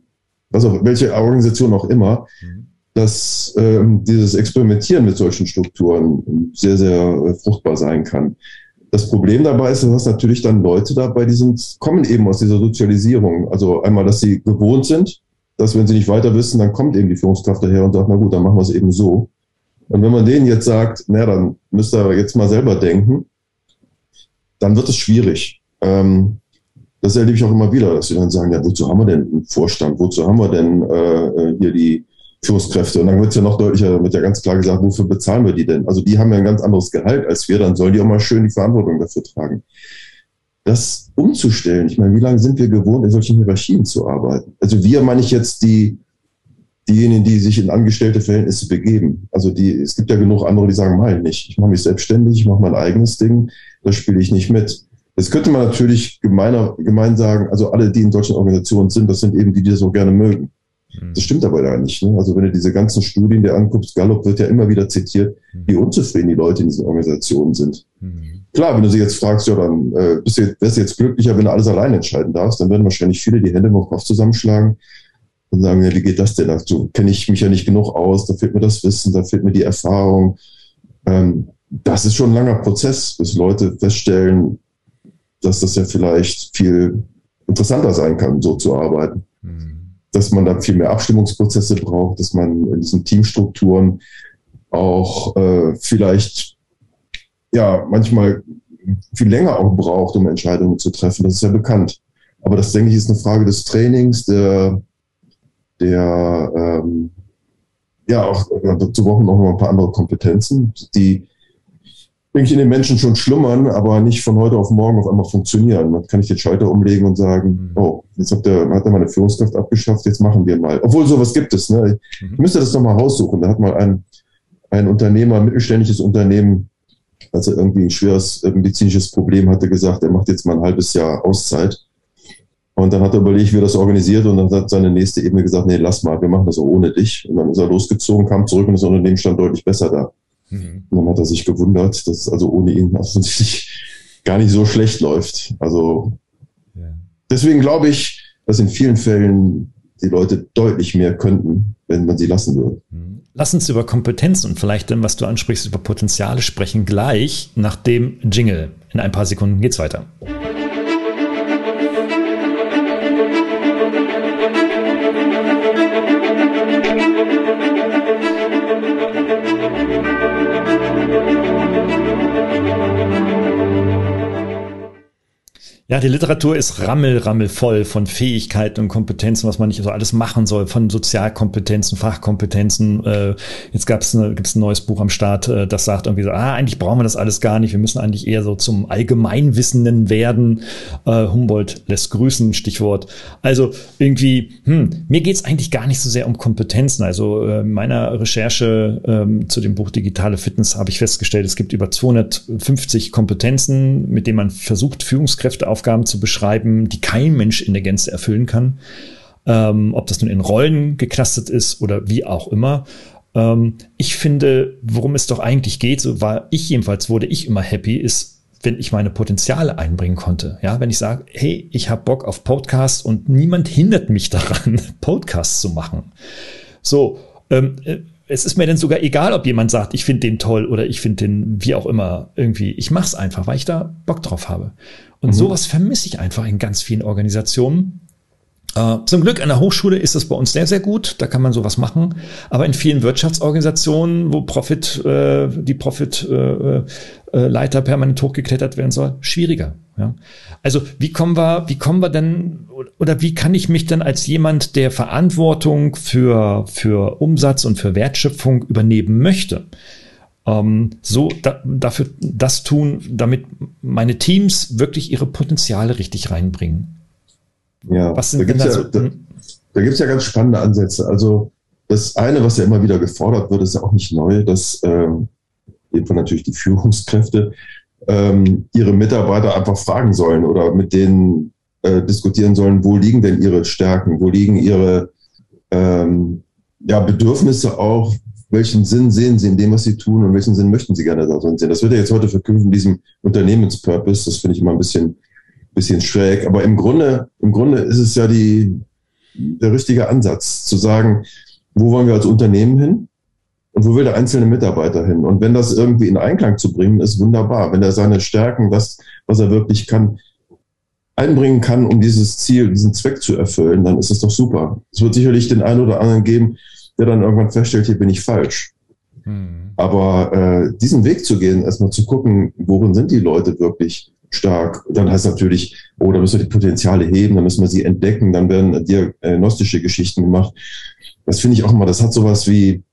was auch, welche Organisation auch immer, mhm. dass ähm, dieses Experimentieren mit solchen Strukturen sehr, sehr fruchtbar sein kann. Das Problem dabei ist, dass natürlich dann Leute dabei, die sind, kommen eben aus dieser Sozialisierung. Also einmal, dass sie gewohnt sind, dass wenn sie nicht weiter wissen, dann kommt eben die Führungskraft daher und sagt, na gut, dann machen wir es eben so. Und wenn man denen jetzt sagt, na, dann müsst ihr jetzt mal selber denken, dann wird es schwierig. Ähm, das erlebe ich auch immer wieder, dass sie dann sagen, ja, wozu haben wir denn einen Vorstand? Wozu haben wir denn äh, äh hier die Führungskräfte? Und dann wird es ja noch deutlicher, wird ja ganz klar gesagt, wofür bezahlen wir die denn? Also die haben ja ein ganz anderes Gehalt als wir, dann sollen die auch mal schön die Verantwortung dafür tragen. Das umzustellen, ich meine, wie lange sind wir gewohnt, in solchen Hierarchien zu arbeiten? Also wir meine ich jetzt die, diejenigen, die sich in angestellte Verhältnisse begeben. Also die, es gibt ja genug andere, die sagen, mal nicht. Ich mache mich selbstständig, ich mache mein eigenes Ding, das spiele ich nicht mit. Das könnte man natürlich gemeiner, gemein sagen, also alle, die in solchen Organisationen sind, das sind eben die, die das auch gerne mögen. Mhm. Das stimmt aber gar nicht. Ne? Also wenn du diese ganzen Studien dir anguckst, Gallup wird ja immer wieder zitiert, mhm. wie unzufrieden die Leute in diesen Organisationen sind. Mhm. Klar, wenn du sie jetzt fragst, ja, dann äh, bist du jetzt, wärst du jetzt glücklicher, wenn du alles allein entscheiden darfst, dann werden wahrscheinlich viele die Hände im Kopf zusammenschlagen und sagen, ja, wie geht das denn? Dazu kenne ich mich ja nicht genug aus, da fehlt mir das Wissen, da fehlt mir die Erfahrung. Ähm, das ist schon ein langer Prozess, bis Leute feststellen, dass das ja vielleicht viel interessanter sein kann, so zu arbeiten. Mhm. Dass man da viel mehr Abstimmungsprozesse braucht, dass man in diesen Teamstrukturen auch äh, vielleicht ja manchmal viel länger auch braucht, um Entscheidungen zu treffen. Das ist ja bekannt. Aber das, denke ich, ist eine Frage des Trainings, der der ähm, ja auch dazu brauchen wir noch ein paar andere Kompetenzen, die denke ich in den Menschen schon schlummern, aber nicht von heute auf morgen auf einmal funktionieren. Man kann nicht den Schalter umlegen und sagen, mhm. oh, jetzt hat der, hat er meine Führungskraft abgeschafft, jetzt machen wir mal. Obwohl sowas gibt es. Ne? Ich mhm. müsste das nochmal raussuchen. Da hat mal ein, ein Unternehmer, ein mittelständisches Unternehmen, als er irgendwie ein schweres medizinisches Problem hatte, gesagt, er macht jetzt mal ein halbes Jahr Auszeit und dann hat er überlegt, wie er das organisiert und dann hat seine nächste Ebene gesagt, nee, lass mal, wir machen das auch ohne dich. Und dann ist er losgezogen, kam zurück und das Unternehmen stand deutlich besser da. Mhm. Und dann hat er sich gewundert, dass es also ohne ihn offensichtlich gar nicht so schlecht läuft. Also ja. deswegen glaube ich, dass in vielen Fällen die Leute deutlich mehr könnten, wenn man sie lassen würde. Mhm. Lass uns über Kompetenzen und vielleicht dann, was du ansprichst, über Potenziale sprechen, gleich nach dem Jingle. In ein paar Sekunden geht's weiter. Ja, die Literatur ist rammel, rammel voll von Fähigkeiten und Kompetenzen, was man nicht so alles machen soll, von Sozialkompetenzen, Fachkompetenzen. Äh, jetzt gab's eine, gibt's ein neues Buch am Start, äh, das sagt irgendwie so, ah, eigentlich brauchen wir das alles gar nicht. Wir müssen eigentlich eher so zum Allgemeinwissenden werden. Äh, Humboldt lässt grüßen, Stichwort. Also irgendwie, hm, mir geht's eigentlich gar nicht so sehr um Kompetenzen. Also äh, meiner Recherche ähm, zu dem Buch Digitale Fitness habe ich festgestellt, es gibt über 250 Kompetenzen, mit denen man versucht, Führungskräfte auf Aufgaben zu beschreiben, die kein Mensch in der Gänze erfüllen kann. Ähm, ob das nun in Rollen geklastet ist oder wie auch immer. Ähm, ich finde, worum es doch eigentlich geht, so war ich jedenfalls, wurde ich immer happy, ist, wenn ich meine Potenziale einbringen konnte. Ja, wenn ich sage, hey, ich habe Bock auf Podcast und niemand hindert mich daran, Podcasts zu machen. So, ähm, äh, es ist mir dann sogar egal, ob jemand sagt, ich finde den toll oder ich finde den wie auch immer irgendwie. Ich mache es einfach, weil ich da Bock drauf habe. Und mhm. sowas vermisse ich einfach in ganz vielen Organisationen. Äh, zum Glück an der Hochschule ist das bei uns sehr, sehr gut. Da kann man sowas machen. Aber in vielen Wirtschaftsorganisationen, wo Profit, äh, die Profit-Leiter äh, äh, permanent hochgeklettert werden soll, schwieriger. Ja? Also wie kommen wir, wie kommen wir denn oder wie kann ich mich denn als jemand, der Verantwortung für, für Umsatz und für Wertschöpfung übernehmen möchte, ähm, so da, dafür das tun, damit meine Teams wirklich ihre Potenziale richtig reinbringen? Ja, was sind da gibt es ja, da, da gibt's ja ganz spannende Ansätze. Also das eine, was ja immer wieder gefordert wird, ist ja auch nicht neu, dass ähm, jedenfalls natürlich die Führungskräfte ähm, ihre Mitarbeiter einfach fragen sollen oder mit denen äh, diskutieren sollen, wo liegen denn ihre Stärken, wo liegen ihre ähm, ja, Bedürfnisse auch, welchen Sinn sehen sie in dem, was sie tun und welchen Sinn möchten sie gerne darin sehen. Das wird ja jetzt heute verknüpft in diesem Unternehmenspurpose. Das finde ich immer ein bisschen bisschen schräg. Aber im Grunde, im Grunde ist es ja die, der richtige Ansatz, zu sagen, wo wollen wir als Unternehmen hin? Und wo will der einzelne Mitarbeiter hin? Und wenn das irgendwie in Einklang zu bringen, ist wunderbar. Wenn er seine Stärken, das, was er wirklich kann, einbringen kann, um dieses Ziel, diesen Zweck zu erfüllen, dann ist es doch super. Es wird sicherlich den einen oder anderen geben, der dann irgendwann feststellt, hier bin ich falsch. Hm. Aber äh, diesen Weg zu gehen, erstmal zu gucken, worin sind die Leute wirklich stark. Dann heißt natürlich, oh, da müssen wir die Potenziale heben, dann müssen wir sie entdecken, dann werden diagnostische Geschichten gemacht. Das finde ich auch immer, das hat sowas wie,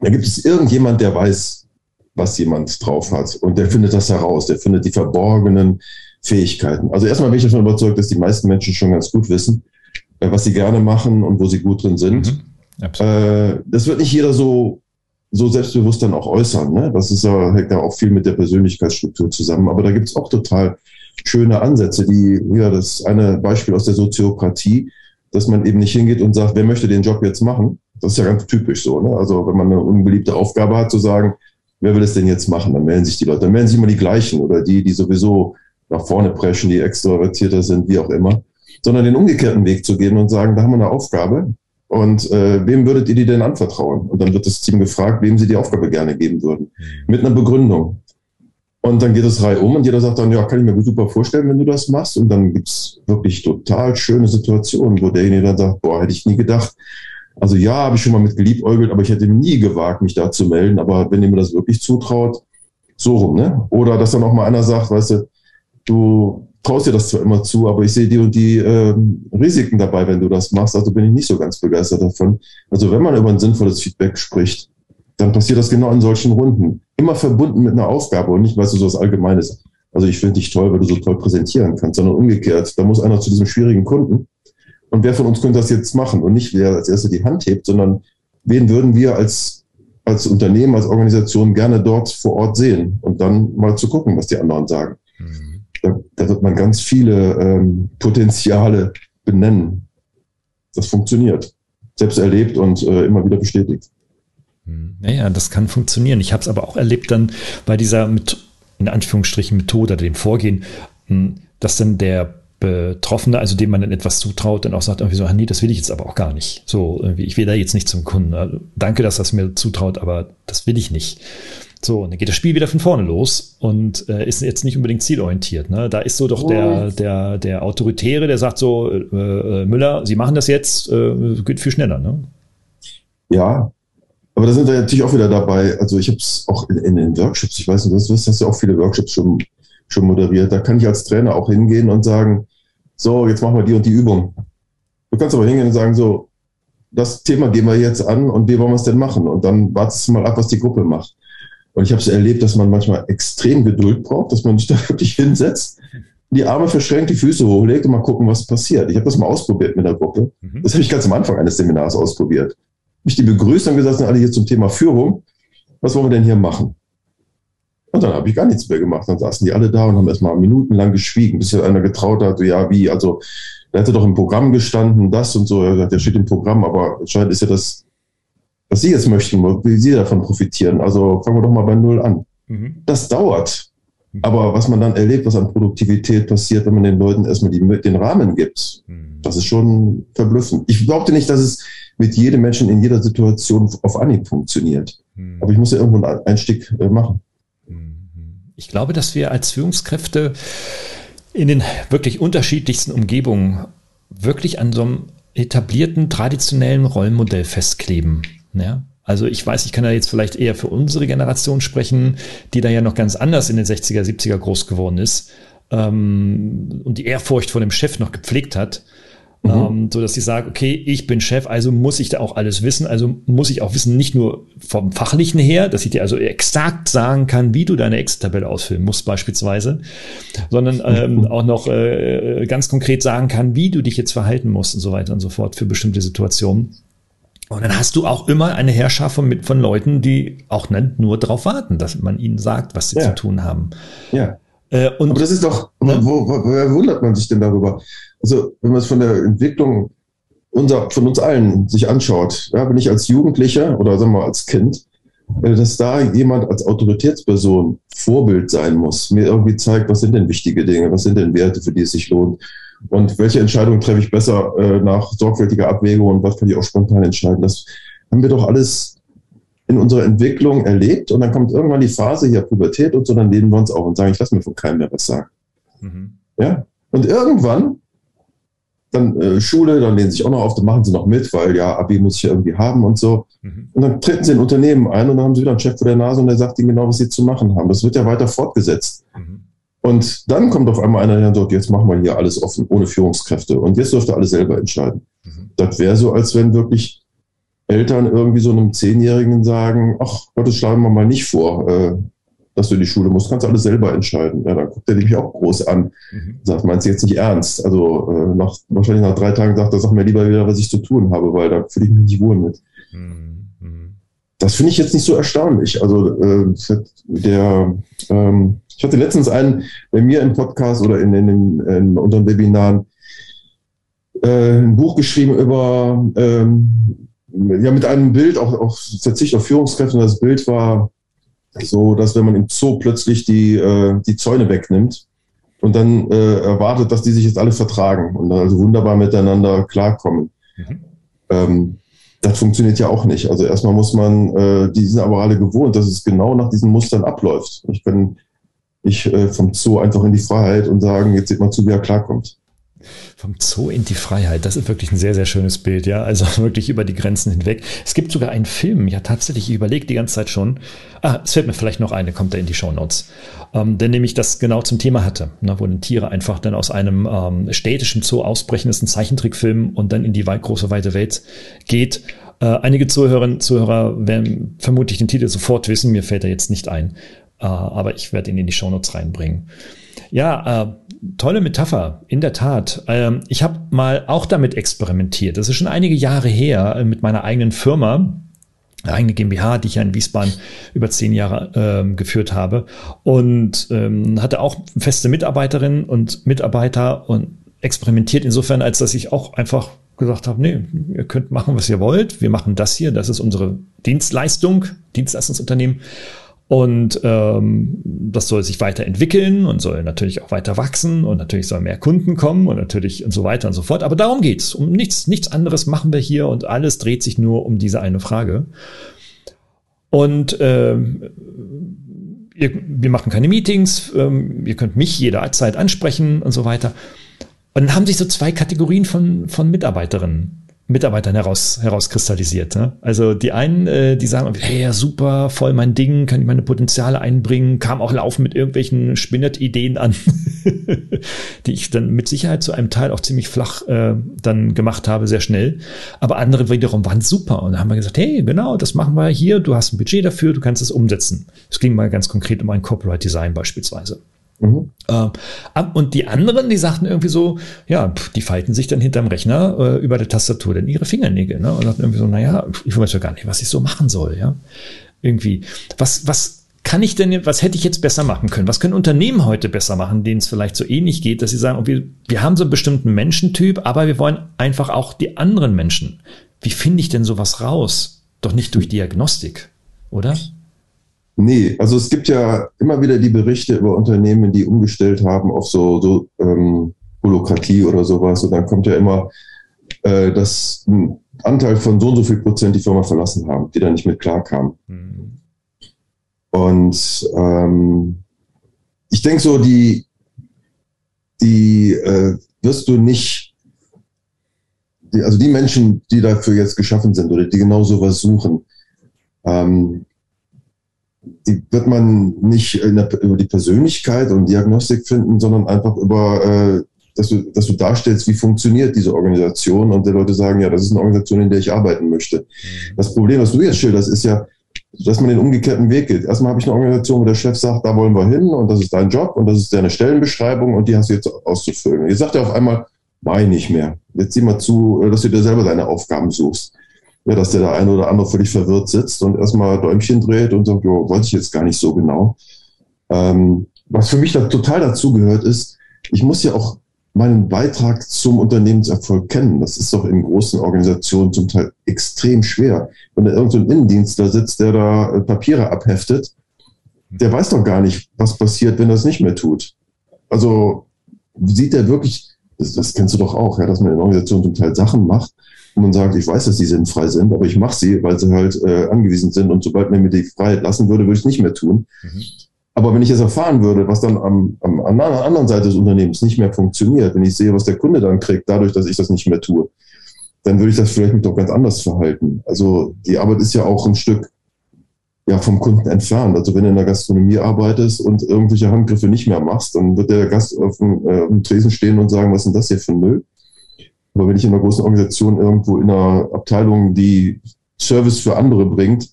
da gibt es irgendjemand, der weiß, was jemand drauf hat und der findet das heraus, der findet die verborgenen Fähigkeiten. Also erstmal bin ich davon überzeugt, dass die meisten Menschen schon ganz gut wissen, äh, was sie gerne machen und wo sie gut drin sind. Mhm, äh, das wird nicht jeder so so selbstbewusst dann auch äußern. Ne? Das ist ja, hängt ja auch viel mit der Persönlichkeitsstruktur zusammen. Aber da gibt es auch total schöne Ansätze, die, ja, das eine Beispiel aus der Soziokratie, dass man eben nicht hingeht und sagt, wer möchte den Job jetzt machen? Das ist ja ganz typisch so. Ne? Also wenn man eine unbeliebte Aufgabe hat, zu sagen, wer will es denn jetzt machen? Dann melden sich die Leute. Dann melden sich immer die gleichen oder die, die sowieso nach vorne preschen, die extrovertierter sind, wie auch immer. Sondern den umgekehrten Weg zu gehen und sagen, da haben wir eine Aufgabe, und äh, wem würdet ihr die denn anvertrauen? Und dann wird das Team gefragt, wem sie die Aufgabe gerne geben würden. Mhm. Mit einer Begründung. Und dann geht es Reihe um und jeder sagt dann, ja, kann ich mir super vorstellen, wenn du das machst. Und dann gibt's wirklich total schöne Situationen, wo derjenige dann sagt, boah, hätte ich nie gedacht. Also ja, habe ich schon mal mit geliebäugelt, aber ich hätte nie gewagt, mich da zu melden. Aber wenn ihr mir das wirklich zutraut, so rum, ne? Oder dass dann auch mal einer sagt, weißt du, du traust dir das zwar immer zu, aber ich sehe die und die äh, Risiken dabei, wenn du das machst. Also bin ich nicht so ganz begeistert davon. Also wenn man über ein sinnvolles Feedback spricht, dann passiert das genau in solchen Runden. Immer verbunden mit einer Aufgabe und nicht, weißt du, so was Allgemeines. Also ich finde dich toll, weil du so toll präsentieren kannst, sondern umgekehrt. Da muss einer zu diesem schwierigen Kunden. Und wer von uns könnte das jetzt machen? Und nicht wer als erster die Hand hebt, sondern wen würden wir als, als Unternehmen, als Organisation gerne dort vor Ort sehen? Und dann mal zu gucken, was die anderen sagen. Da, da wird man ganz viele ähm, Potenziale benennen. Das funktioniert. Selbst erlebt und äh, immer wieder bestätigt. Naja, hm. das kann funktionieren. Ich habe es aber auch erlebt dann bei dieser mit, in Anführungsstrichen Methode oder dem Vorgehen, hm, dass dann der Betroffene, also dem man dann etwas zutraut, dann auch sagt irgendwie so, ah, nee, das will ich jetzt aber auch gar nicht. So, irgendwie, ich will da jetzt nicht zum Kunden. Also, danke, dass das mir zutraut, aber das will ich nicht. So, und dann geht das Spiel wieder von vorne los und äh, ist jetzt nicht unbedingt zielorientiert. Ne? Da ist so doch der, der, der Autoritäre, der sagt so, äh, äh, Müller, Sie machen das jetzt, äh, geht viel schneller. Ne? Ja, aber da sind wir natürlich auch wieder dabei. Also ich habe es auch in, in, den Workshops, ich weiß nicht, du hast ja auch viele Workshops schon, schon moderiert. Da kann ich als Trainer auch hingehen und sagen, so, jetzt machen wir die und die Übung. Du kannst aber hingehen und sagen, so, das Thema gehen wir jetzt an und wie wollen wir es denn machen? Und dann wartest du mal ab, was die Gruppe macht. Und ich habe es erlebt, dass man manchmal extrem Geduld braucht, dass man sich da wirklich hinsetzt, die Arme verschränkt, die Füße hochlegt und mal gucken, was passiert. Ich habe das mal ausprobiert mit der Gruppe. Mhm. Das habe ich ganz am Anfang eines Seminars ausprobiert. Mich die begrüßt und gesagt, sind alle hier zum Thema Führung. Was wollen wir denn hier machen? Und dann habe ich gar nichts mehr gemacht. Dann saßen die alle da und haben erstmal minutenlang geschwiegen, bis sich einer getraut hat, ja, wie, also, da hätte doch im Programm gestanden, das und so. Er sagt, der steht im Programm, aber entscheidend ist ja das was Sie jetzt möchten, wie Sie davon profitieren. Also fangen wir doch mal bei Null an. Mhm. Das dauert. Aber was man dann erlebt, was an Produktivität passiert, wenn man den Leuten erstmal die, den Rahmen gibt, mhm. das ist schon verblüffend. Ich behaupte nicht, dass es mit jedem Menschen in jeder Situation auf Anhieb funktioniert. Mhm. Aber ich muss ja irgendwo einen Einstieg äh, machen. Mhm. Ich glaube, dass wir als Führungskräfte in den wirklich unterschiedlichsten Umgebungen wirklich an so einem etablierten, traditionellen Rollenmodell festkleben. Ja? Also ich weiß, ich kann da jetzt vielleicht eher für unsere Generation sprechen, die da ja noch ganz anders in den 60er, 70er groß geworden ist ähm, und die Ehrfurcht vor dem Chef noch gepflegt hat. Mhm. Ähm, so dass ich sage, okay, ich bin Chef, also muss ich da auch alles wissen, also muss ich auch wissen, nicht nur vom Fachlichen her, dass ich dir also exakt sagen kann, wie du deine Excel-Tabelle ausfüllen musst beispielsweise, sondern ähm, auch noch äh, ganz konkret sagen kann, wie du dich jetzt verhalten musst und so weiter und so fort für bestimmte Situationen. Und dann hast du auch immer eine Herrschaft von, von Leuten, die auch nicht nur darauf warten, dass man ihnen sagt, was sie ja. zu tun haben. Ja. Äh, und, Aber das ist doch, ne? wo, wo, woher wundert man sich denn darüber? Also, wenn man es von der Entwicklung unser, von uns allen sich anschaut, ja, bin ich als Jugendlicher oder sagen wir mal als Kind, äh, dass da jemand als Autoritätsperson Vorbild sein muss, mir irgendwie zeigt, was sind denn wichtige Dinge, was sind denn Werte, für die es sich lohnt und welche Entscheidungen treffe ich besser äh, nach sorgfältiger Abwägung und was kann ich auch spontan entscheiden. Das haben wir doch alles in unserer Entwicklung erlebt und dann kommt irgendwann die Phase hier Pubertät und so, dann lehnen wir uns auf und sagen, ich lasse mir von keinem mehr was sagen. Mhm. Ja, und irgendwann dann äh, Schule, dann lehnen sie sich auch noch auf, dann machen sie noch mit, weil ja, Abi muss ich ja irgendwie haben und so. Mhm. Und dann treten sie in Unternehmen ein und dann haben sie wieder einen Chef vor der Nase und der sagt ihnen genau, was sie zu machen haben. Das wird ja weiter fortgesetzt. Mhm. Und dann kommt auf einmal einer, der sagt, jetzt machen wir hier alles offen, ohne Führungskräfte. Und jetzt dürfte alles selber entscheiden. Mhm. Das wäre so, als wenn wirklich Eltern irgendwie so einem Zehnjährigen sagen, ach Gott, das schlagen wir mal nicht vor. Äh, dass du in die Schule musst, kannst du alles selber entscheiden. Ja, dann guckt er dich auch groß an. Mhm. Sagt, meinst du jetzt nicht ernst? Also äh, nach, wahrscheinlich nach drei Tagen sagt er, sag mir lieber wieder, was ich zu tun habe, weil da fühle ich mich nicht wohl mit. Mhm. mhm. Das finde ich jetzt nicht so erstaunlich. Also äh, der, ähm, ich hatte letztens einen bei mir im Podcast oder in, in, in, in unseren Webinaren äh, ein Buch geschrieben über ähm, ja mit einem Bild auch auf Verzicht auf Führungskräfte. Und das Bild war so dass wenn man im Zoo plötzlich die, äh, die Zäune wegnimmt und dann äh, erwartet, dass die sich jetzt alle vertragen und also wunderbar miteinander klarkommen. Mhm. Ähm, das funktioniert ja auch nicht. Also erstmal muss man, äh, die sind aber alle gewohnt, dass es genau nach diesen Mustern abläuft. Ich kann ich äh, vom Zoo einfach in die Freiheit und sagen, jetzt sieht man zu, wie er klarkommt. Vom Zoo in die Freiheit, das ist wirklich ein sehr, sehr schönes Bild, ja. Also wirklich über die Grenzen hinweg. Es gibt sogar einen Film, ja tatsächlich, ich überlege die ganze Zeit schon. Ah, es fällt mir vielleicht noch eine, kommt da in die Show Notes. Ähm, der nämlich das genau zum Thema hatte, ne, wo dann Tiere einfach dann aus einem ähm, städtischen Zoo ausbrechen, das ist ein Zeichentrickfilm und dann in die weit, große, weite Welt geht. Äh, einige Zuhörerinnen, Zuhörer werden vermutlich den Titel sofort wissen, mir fällt er jetzt nicht ein. Äh, aber ich werde ihn in die Show Notes reinbringen. Ja, äh, tolle Metapher, in der Tat. Ähm, ich habe mal auch damit experimentiert. Das ist schon einige Jahre her äh, mit meiner eigenen Firma, eigene GmbH, die ich ja in Wiesbaden über zehn Jahre ähm, geführt habe und ähm, hatte auch feste Mitarbeiterinnen und Mitarbeiter und experimentiert insofern, als dass ich auch einfach gesagt habe, nee, ihr könnt machen, was ihr wollt. Wir machen das hier. Das ist unsere Dienstleistung, Dienstleistungsunternehmen. Und ähm, das soll sich weiterentwickeln und soll natürlich auch weiter wachsen und natürlich sollen mehr Kunden kommen und natürlich und so weiter und so fort. Aber darum geht's. Um nichts, nichts anderes machen wir hier und alles dreht sich nur um diese eine Frage. Und ähm, ihr, wir machen keine Meetings, ähm, ihr könnt mich jederzeit ansprechen und so weiter. Und dann haben sich so zwei Kategorien von, von Mitarbeiterinnen Mitarbeitern heraus, herauskristallisiert. Ne? Also die einen, äh, die sagen, hey, ja, super, voll mein Ding, kann ich meine Potenziale einbringen, kam auch laufen mit irgendwelchen Spinnert-Ideen an, die ich dann mit Sicherheit zu einem Teil auch ziemlich flach äh, dann gemacht habe, sehr schnell. Aber andere wiederum waren super und da haben wir gesagt, hey, genau, das machen wir hier, du hast ein Budget dafür, du kannst es umsetzen. Es ging mal ganz konkret um ein Corporate Design beispielsweise. Mhm. Äh, und die anderen, die sagten irgendwie so, ja, die falten sich dann hinterm Rechner äh, über der Tastatur dann ihre Fingernägel, ne? Und sagten irgendwie so, naja, ich weiß ja gar nicht, was ich so machen soll, ja. Irgendwie. Was, was kann ich denn, was hätte ich jetzt besser machen können? Was können Unternehmen heute besser machen, denen es vielleicht so ähnlich geht, dass sie sagen, okay, wir haben so einen bestimmten Menschentyp, aber wir wollen einfach auch die anderen Menschen. Wie finde ich denn sowas raus? Doch nicht durch Diagnostik, oder? Nee, also es gibt ja immer wieder die Berichte über Unternehmen, die umgestellt haben auf so, so ähm, Holokratie oder sowas. Und dann kommt ja immer, äh, dass ein Anteil von so und so viel Prozent die Firma verlassen haben, die da nicht mit klarkamen. Mhm. Und ähm, ich denke so, die, die äh, wirst du nicht die, also die Menschen, die dafür jetzt geschaffen sind oder die genau sowas suchen, ähm, die wird man nicht der, über die Persönlichkeit und Diagnostik finden, sondern einfach über, äh, dass, du, dass du darstellst, wie funktioniert diese Organisation und die Leute sagen, ja, das ist eine Organisation, in der ich arbeiten möchte. Mhm. Das Problem, was du jetzt schilderst, ist ja, dass man den umgekehrten Weg geht. Erstmal habe ich eine Organisation, wo der Chef sagt, da wollen wir hin und das ist dein Job und das ist deine Stellenbeschreibung und die hast du jetzt auszufüllen. Jetzt sagt er auf einmal, mach nicht mehr. Jetzt sieh mal zu, dass du dir selber deine Aufgaben suchst. Ja, dass der da eine oder andere völlig verwirrt sitzt und erstmal Däumchen dreht und sagt, jo, wollte ich jetzt gar nicht so genau. Ähm, was für mich da total dazu gehört ist, ich muss ja auch meinen Beitrag zum Unternehmenserfolg kennen. Das ist doch in großen Organisationen zum Teil extreem schwer. Wenn da irgendein Innendienstler sitzt, der da äh, Papiere abheftet, der weiß doch gar nicht, was passiert, wenn er es nicht mehr tut. Also sieht er wirklich, das, das kennst du doch auch, ja, dass man in Organisationen zum Teil Sachen macht, wo man sagt, ich weiß, dass die sinnfrei sind, aber ich mache sie, weil sie halt äh, angewiesen sind und sobald man mir die Freiheit lassen würde, würde ich es nicht mehr tun. Mhm. Aber wenn ich es erfahren würde, was dann am, am, an der anderen Seite des Unternehmens nicht mehr funktioniert, wenn ich sehe, was der Kunde dann kriegt, dadurch, dass ich das nicht mehr tue, dann würde ich das vielleicht mit doch ganz anders verhalten. Also die Arbeit ist ja auch ein Stück ja, vom Kunden entfernt. Also wenn du in der Gastronomie arbeitest und irgendwelche Handgriffe nicht mehr machst, dann wird der Gast auf dem, äh, auf dem Tresen stehen und sagen, was ist denn das hier für ein Müll? Aber wenn ich in einer großen Organisation irgendwo in einer Abteilung, die Service für andere bringt,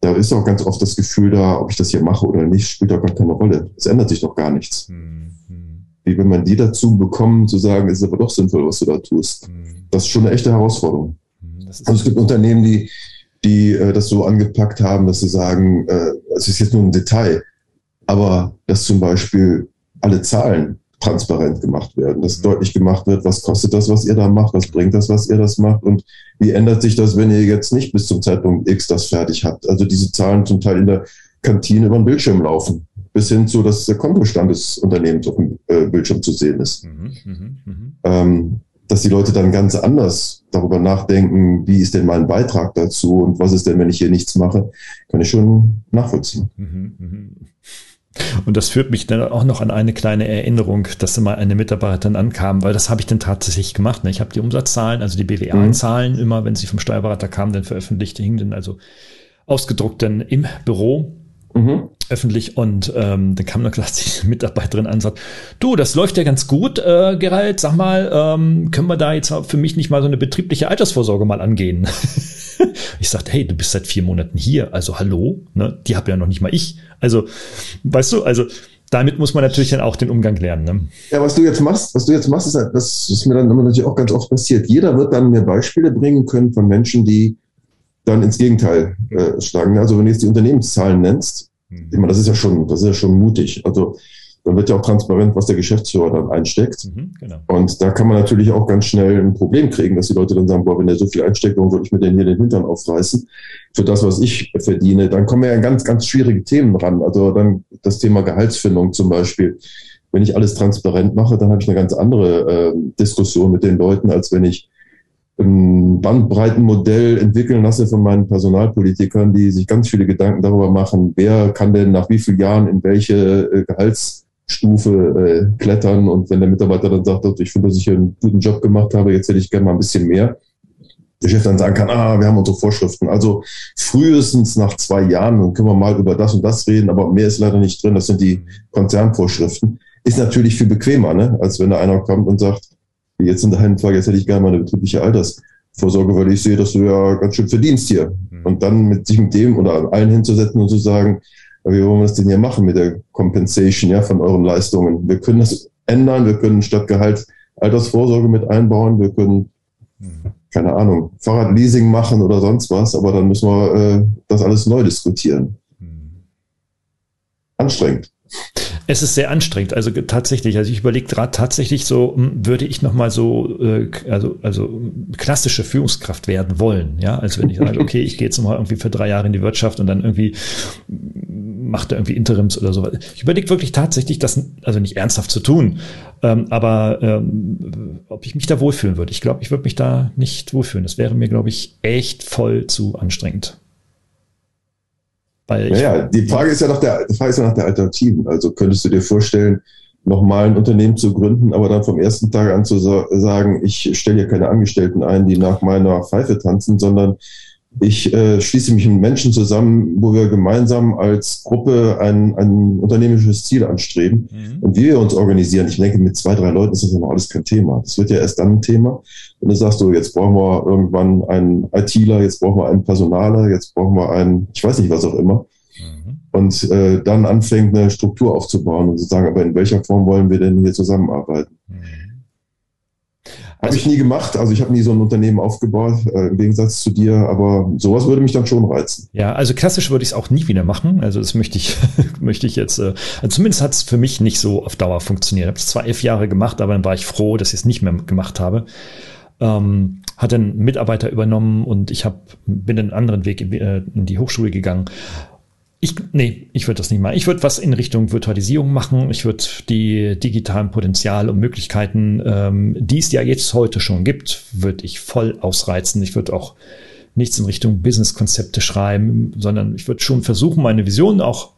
da ist auch ganz oft das Gefühl da, ob ich das hier mache oder nicht, spielt auch gar keine Rolle. Es ändert sich doch gar nichts. Mhm. Wie wenn man die dazu bekommt, zu sagen, es ist aber doch sinnvoll, was du da tust. Mhm. Das ist schon eine echte Herausforderung. Mhm, also es gibt Unternehmen, die, die äh, das so angepackt haben, dass sie sagen, äh, es ist jetzt nur ein Detail, aber dass zum Beispiel alle Zahlen transparent gemacht werden, dass deutlich gemacht wird, was kostet das, was ihr da macht, was bringt das, was ihr das macht und wie ändert sich das, wenn ihr jetzt nicht bis zum Zeitpunkt X das fertig habt. Also diese Zahlen zum Teil in der Kantine über den Bildschirm laufen, bis hin zu, dass der Kontostand des Unternehmens auf dem äh, Bildschirm zu sehen ist. Mhm, mh, mh. Ähm, dass die Leute dann ganz anders darüber nachdenken, wie ist denn mein Beitrag dazu und was ist denn, wenn ich hier nichts mache, kann ich schon nachvollziehen. Mhm, mh. Und das führt mich dann auch noch an eine kleine Erinnerung, dass mal eine Mitarbeiterin ankam, weil das habe ich dann tatsächlich gemacht. Ne? Ich habe die Umsatzzahlen, also die BWA-Zahlen mhm. immer, wenn sie vom Steuerberater kamen, dann veröffentlicht, hingen dann also ausgedruckt dann im Büro mhm. öffentlich und ähm, dann kam dann gleich die Mitarbeiterin an und sagt, du, das läuft ja ganz gut, äh, Gerald, sag mal, ähm, können wir da jetzt für mich nicht mal so eine betriebliche Altersvorsorge mal angehen? ich sagte, hey, du bist seit vier Monaten hier, also hallo, ne? die habe ja noch nicht mal ich. Also, weißt du, also damit muss man natürlich dann auch den Umgang lernen. Ne? Ja, was du jetzt machst, was du jetzt machst, ist, halt, das ist mir dann immer natürlich auch ganz oft passiert. Jeder wird dann mir Beispiele bringen können von Menschen, die dann ins Gegenteil äh, schlagen. Also wenn du jetzt die Unternehmenszahlen nennst, mhm. ich meine, das ist ja schon, das ist ja schon mutig. Also dann wird ja auch transparent, was der Geschäftsführer dann einsteckt. Mhm, genau. Und da kann man natürlich auch ganz schnell ein Problem kriegen, dass die Leute dann sagen, boah, wenn der so viel einsteckt, warum würde ich mir denn hier den Hintern aufreißen für das, was ich verdiene? Dann kommen ja ganz, ganz schwierige Themen ran. Also dann das Thema Gehaltsfindung zum Beispiel. Wenn ich alles transparent mache, dann habe ich eine ganz andere äh, Diskussion mit den Leuten, als wenn ich ein Bandbreitenmodell entwickeln lasse von meinen Personalpolitikern, die sich ganz viele Gedanken darüber machen, wer kann denn nach wie vielen Jahren in welche äh, Gehalts Stufe äh, klettern. Und wenn der Mitarbeiter dann sagt, ich finde, dass ich einen guten Job gemacht habe, jetzt hätte ich gerne mal ein bisschen mehr, der Chef dann sagen kann, ah, wir haben unsere Vorschriften. Also frühestens nach zwei Jahren, dann können wir mal über das und das reden, aber mehr ist leider nicht drin. Das sind die Konzernvorschriften. Ist natürlich viel bequemer, ne? als wenn da einer kommt und sagt, jetzt in deinem Fall, jetzt hätte ich gerne mal eine betriebliche Altersvorsorge, weil ich sehe, dass du ja ganz schön verdienst hier. Mhm. Und dann mit sich mit dem oder allen hinzusetzen und zu sagen, wie wollen wir das denn hier machen mit der Compensation ja, von euren Leistungen? Wir können das ändern, wir können statt Gehalt Altersvorsorge mit einbauen, wir können, keine Ahnung, Fahrradleasing machen oder sonst was, aber dann müssen wir äh, das alles neu diskutieren. Anstrengend. Es ist sehr anstrengend. Also tatsächlich, also ich überlege gerade tatsächlich so, hm, würde ich nochmal so, äh, also, also klassische Führungskraft werden wollen. Ja, also wenn ich sage, okay, ich gehe jetzt nochmal irgendwie für drei Jahre in die Wirtschaft und dann irgendwie macht er irgendwie Interims oder so. Ich überlege wirklich tatsächlich, das also nicht ernsthaft zu tun, ähm, aber ähm, ob ich mich da wohlfühlen würde. Ich glaube, ich würde mich da nicht wohlfühlen. Das wäre mir, glaube ich, echt voll zu anstrengend. Weil naja, die Frage ist ja nach der, die Frage ist ja nach der Alternativen. Also könntest du dir vorstellen, nochmal ein Unternehmen zu gründen, aber dann vom ersten Tag an zu sagen, ich stelle hier keine Angestellten ein, die nach meiner Pfeife tanzen, sondern ich äh, schließe mich mit Menschen zusammen, wo wir gemeinsam als Gruppe ein, ein unternehmerisches Ziel anstreben. Mhm. Und wie wir uns organisieren, ich denke, mit zwei, drei Leuten ist das noch alles kein Thema. Das wird ja erst dann ein Thema, wenn du sagst, du, jetzt brauchen wir irgendwann einen ITler, jetzt brauchen wir einen Personaler, jetzt brauchen wir einen, ich weiß nicht, was auch immer. Mhm. Und äh, dann anfängt, eine Struktur aufzubauen und zu sagen, aber in welcher Form wollen wir denn hier zusammenarbeiten? Mhm. Habe ich nie gemacht. Also ich habe nie so ein Unternehmen aufgebaut, äh, im Gegensatz zu dir, aber sowas würde mich dann schon reizen. Ja, also klassisch würde ich es auch nie wieder machen. Also das möchte ich, möchte ich jetzt, äh, also zumindest hat es für mich nicht so auf Dauer funktioniert. Ich habe es zwar elf Jahre gemacht, aber dann war ich froh, dass ich es nicht mehr gemacht habe. Ähm, hat einen Mitarbeiter übernommen und ich hab, bin einen anderen Weg in, äh, in die Hochschule gegangen ich, nee, ich würde das nicht machen. Ich würde was in Richtung Virtualisierung machen. Ich würde die digitalen Potenzial und Möglichkeiten, ähm, die es ja jetzt heute schon gibt, würde ich voll ausreizen. Ich würde auch nichts in Richtung Business-Konzepte schreiben, sondern ich würde schon versuchen, meine Vision auch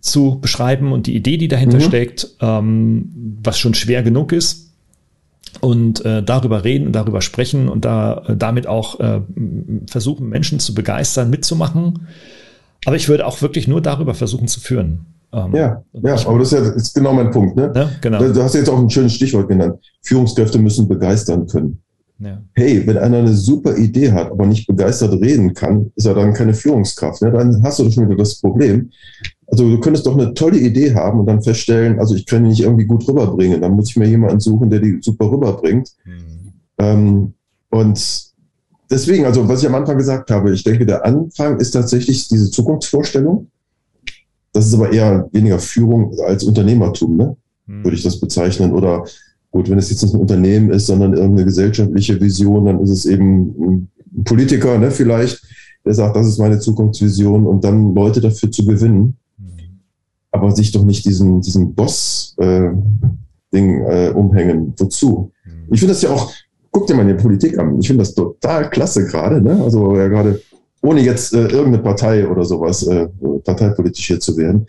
zu beschreiben und die Idee, die dahinter mhm. steckt, ähm, was schon schwer genug ist. Und äh, darüber reden und darüber sprechen und da äh, damit auch äh, versuchen, Menschen zu begeistern, mitzumachen aber ich würde auch wirklich nur darüber versuchen zu führen. Ähm, ja, ja, aber das ist ja ist genau mein Punkt. Ne? Ja, genau. Du hast jetzt auch ein schönes Stichwort genannt. Führungskräfte müssen begeistern können. Ja. Hey, wenn einer eine super Idee hat, aber nicht begeistert reden kann, ist er dann keine Führungskraft. Ne? Dann hast du doch schon wieder das Problem. Also du könntest doch eine tolle Idee haben und dann feststellen, also ich kann die nicht irgendwie gut rüberbringen. Dann muss ich mir jemanden suchen, der die super rüberbringt. Mhm. Ähm, und deswegen, also was ich am Anfang gesagt habe, ich denke, der Anfang ist tatsächlich diese Zukunftsvorstellung. Das ist aber eher weniger Führung als Unternehmertum, ne? Hm. würde ich das bezeichnen. Oder gut, wenn es jetzt nicht ein Unternehmen ist, sondern irgendeine gesellschaftliche Vision, dann ist es eben ein Politiker, ne, vielleicht, der sagt, das ist meine Zukunftsvision und dann Leute dafür zu gewinnen. Hm. Aber sich doch nicht diesen, diesen Boss-Ding äh, äh, umhängen. Wozu? Hm. Ich finde das ja auch, guck dir mal die Politik an. Ich finde das total klasse gerade. Ne? Also ja gerade, ohne jetzt äh, irgendeine Partei oder sowas äh, parteipolitisch hier zu werden.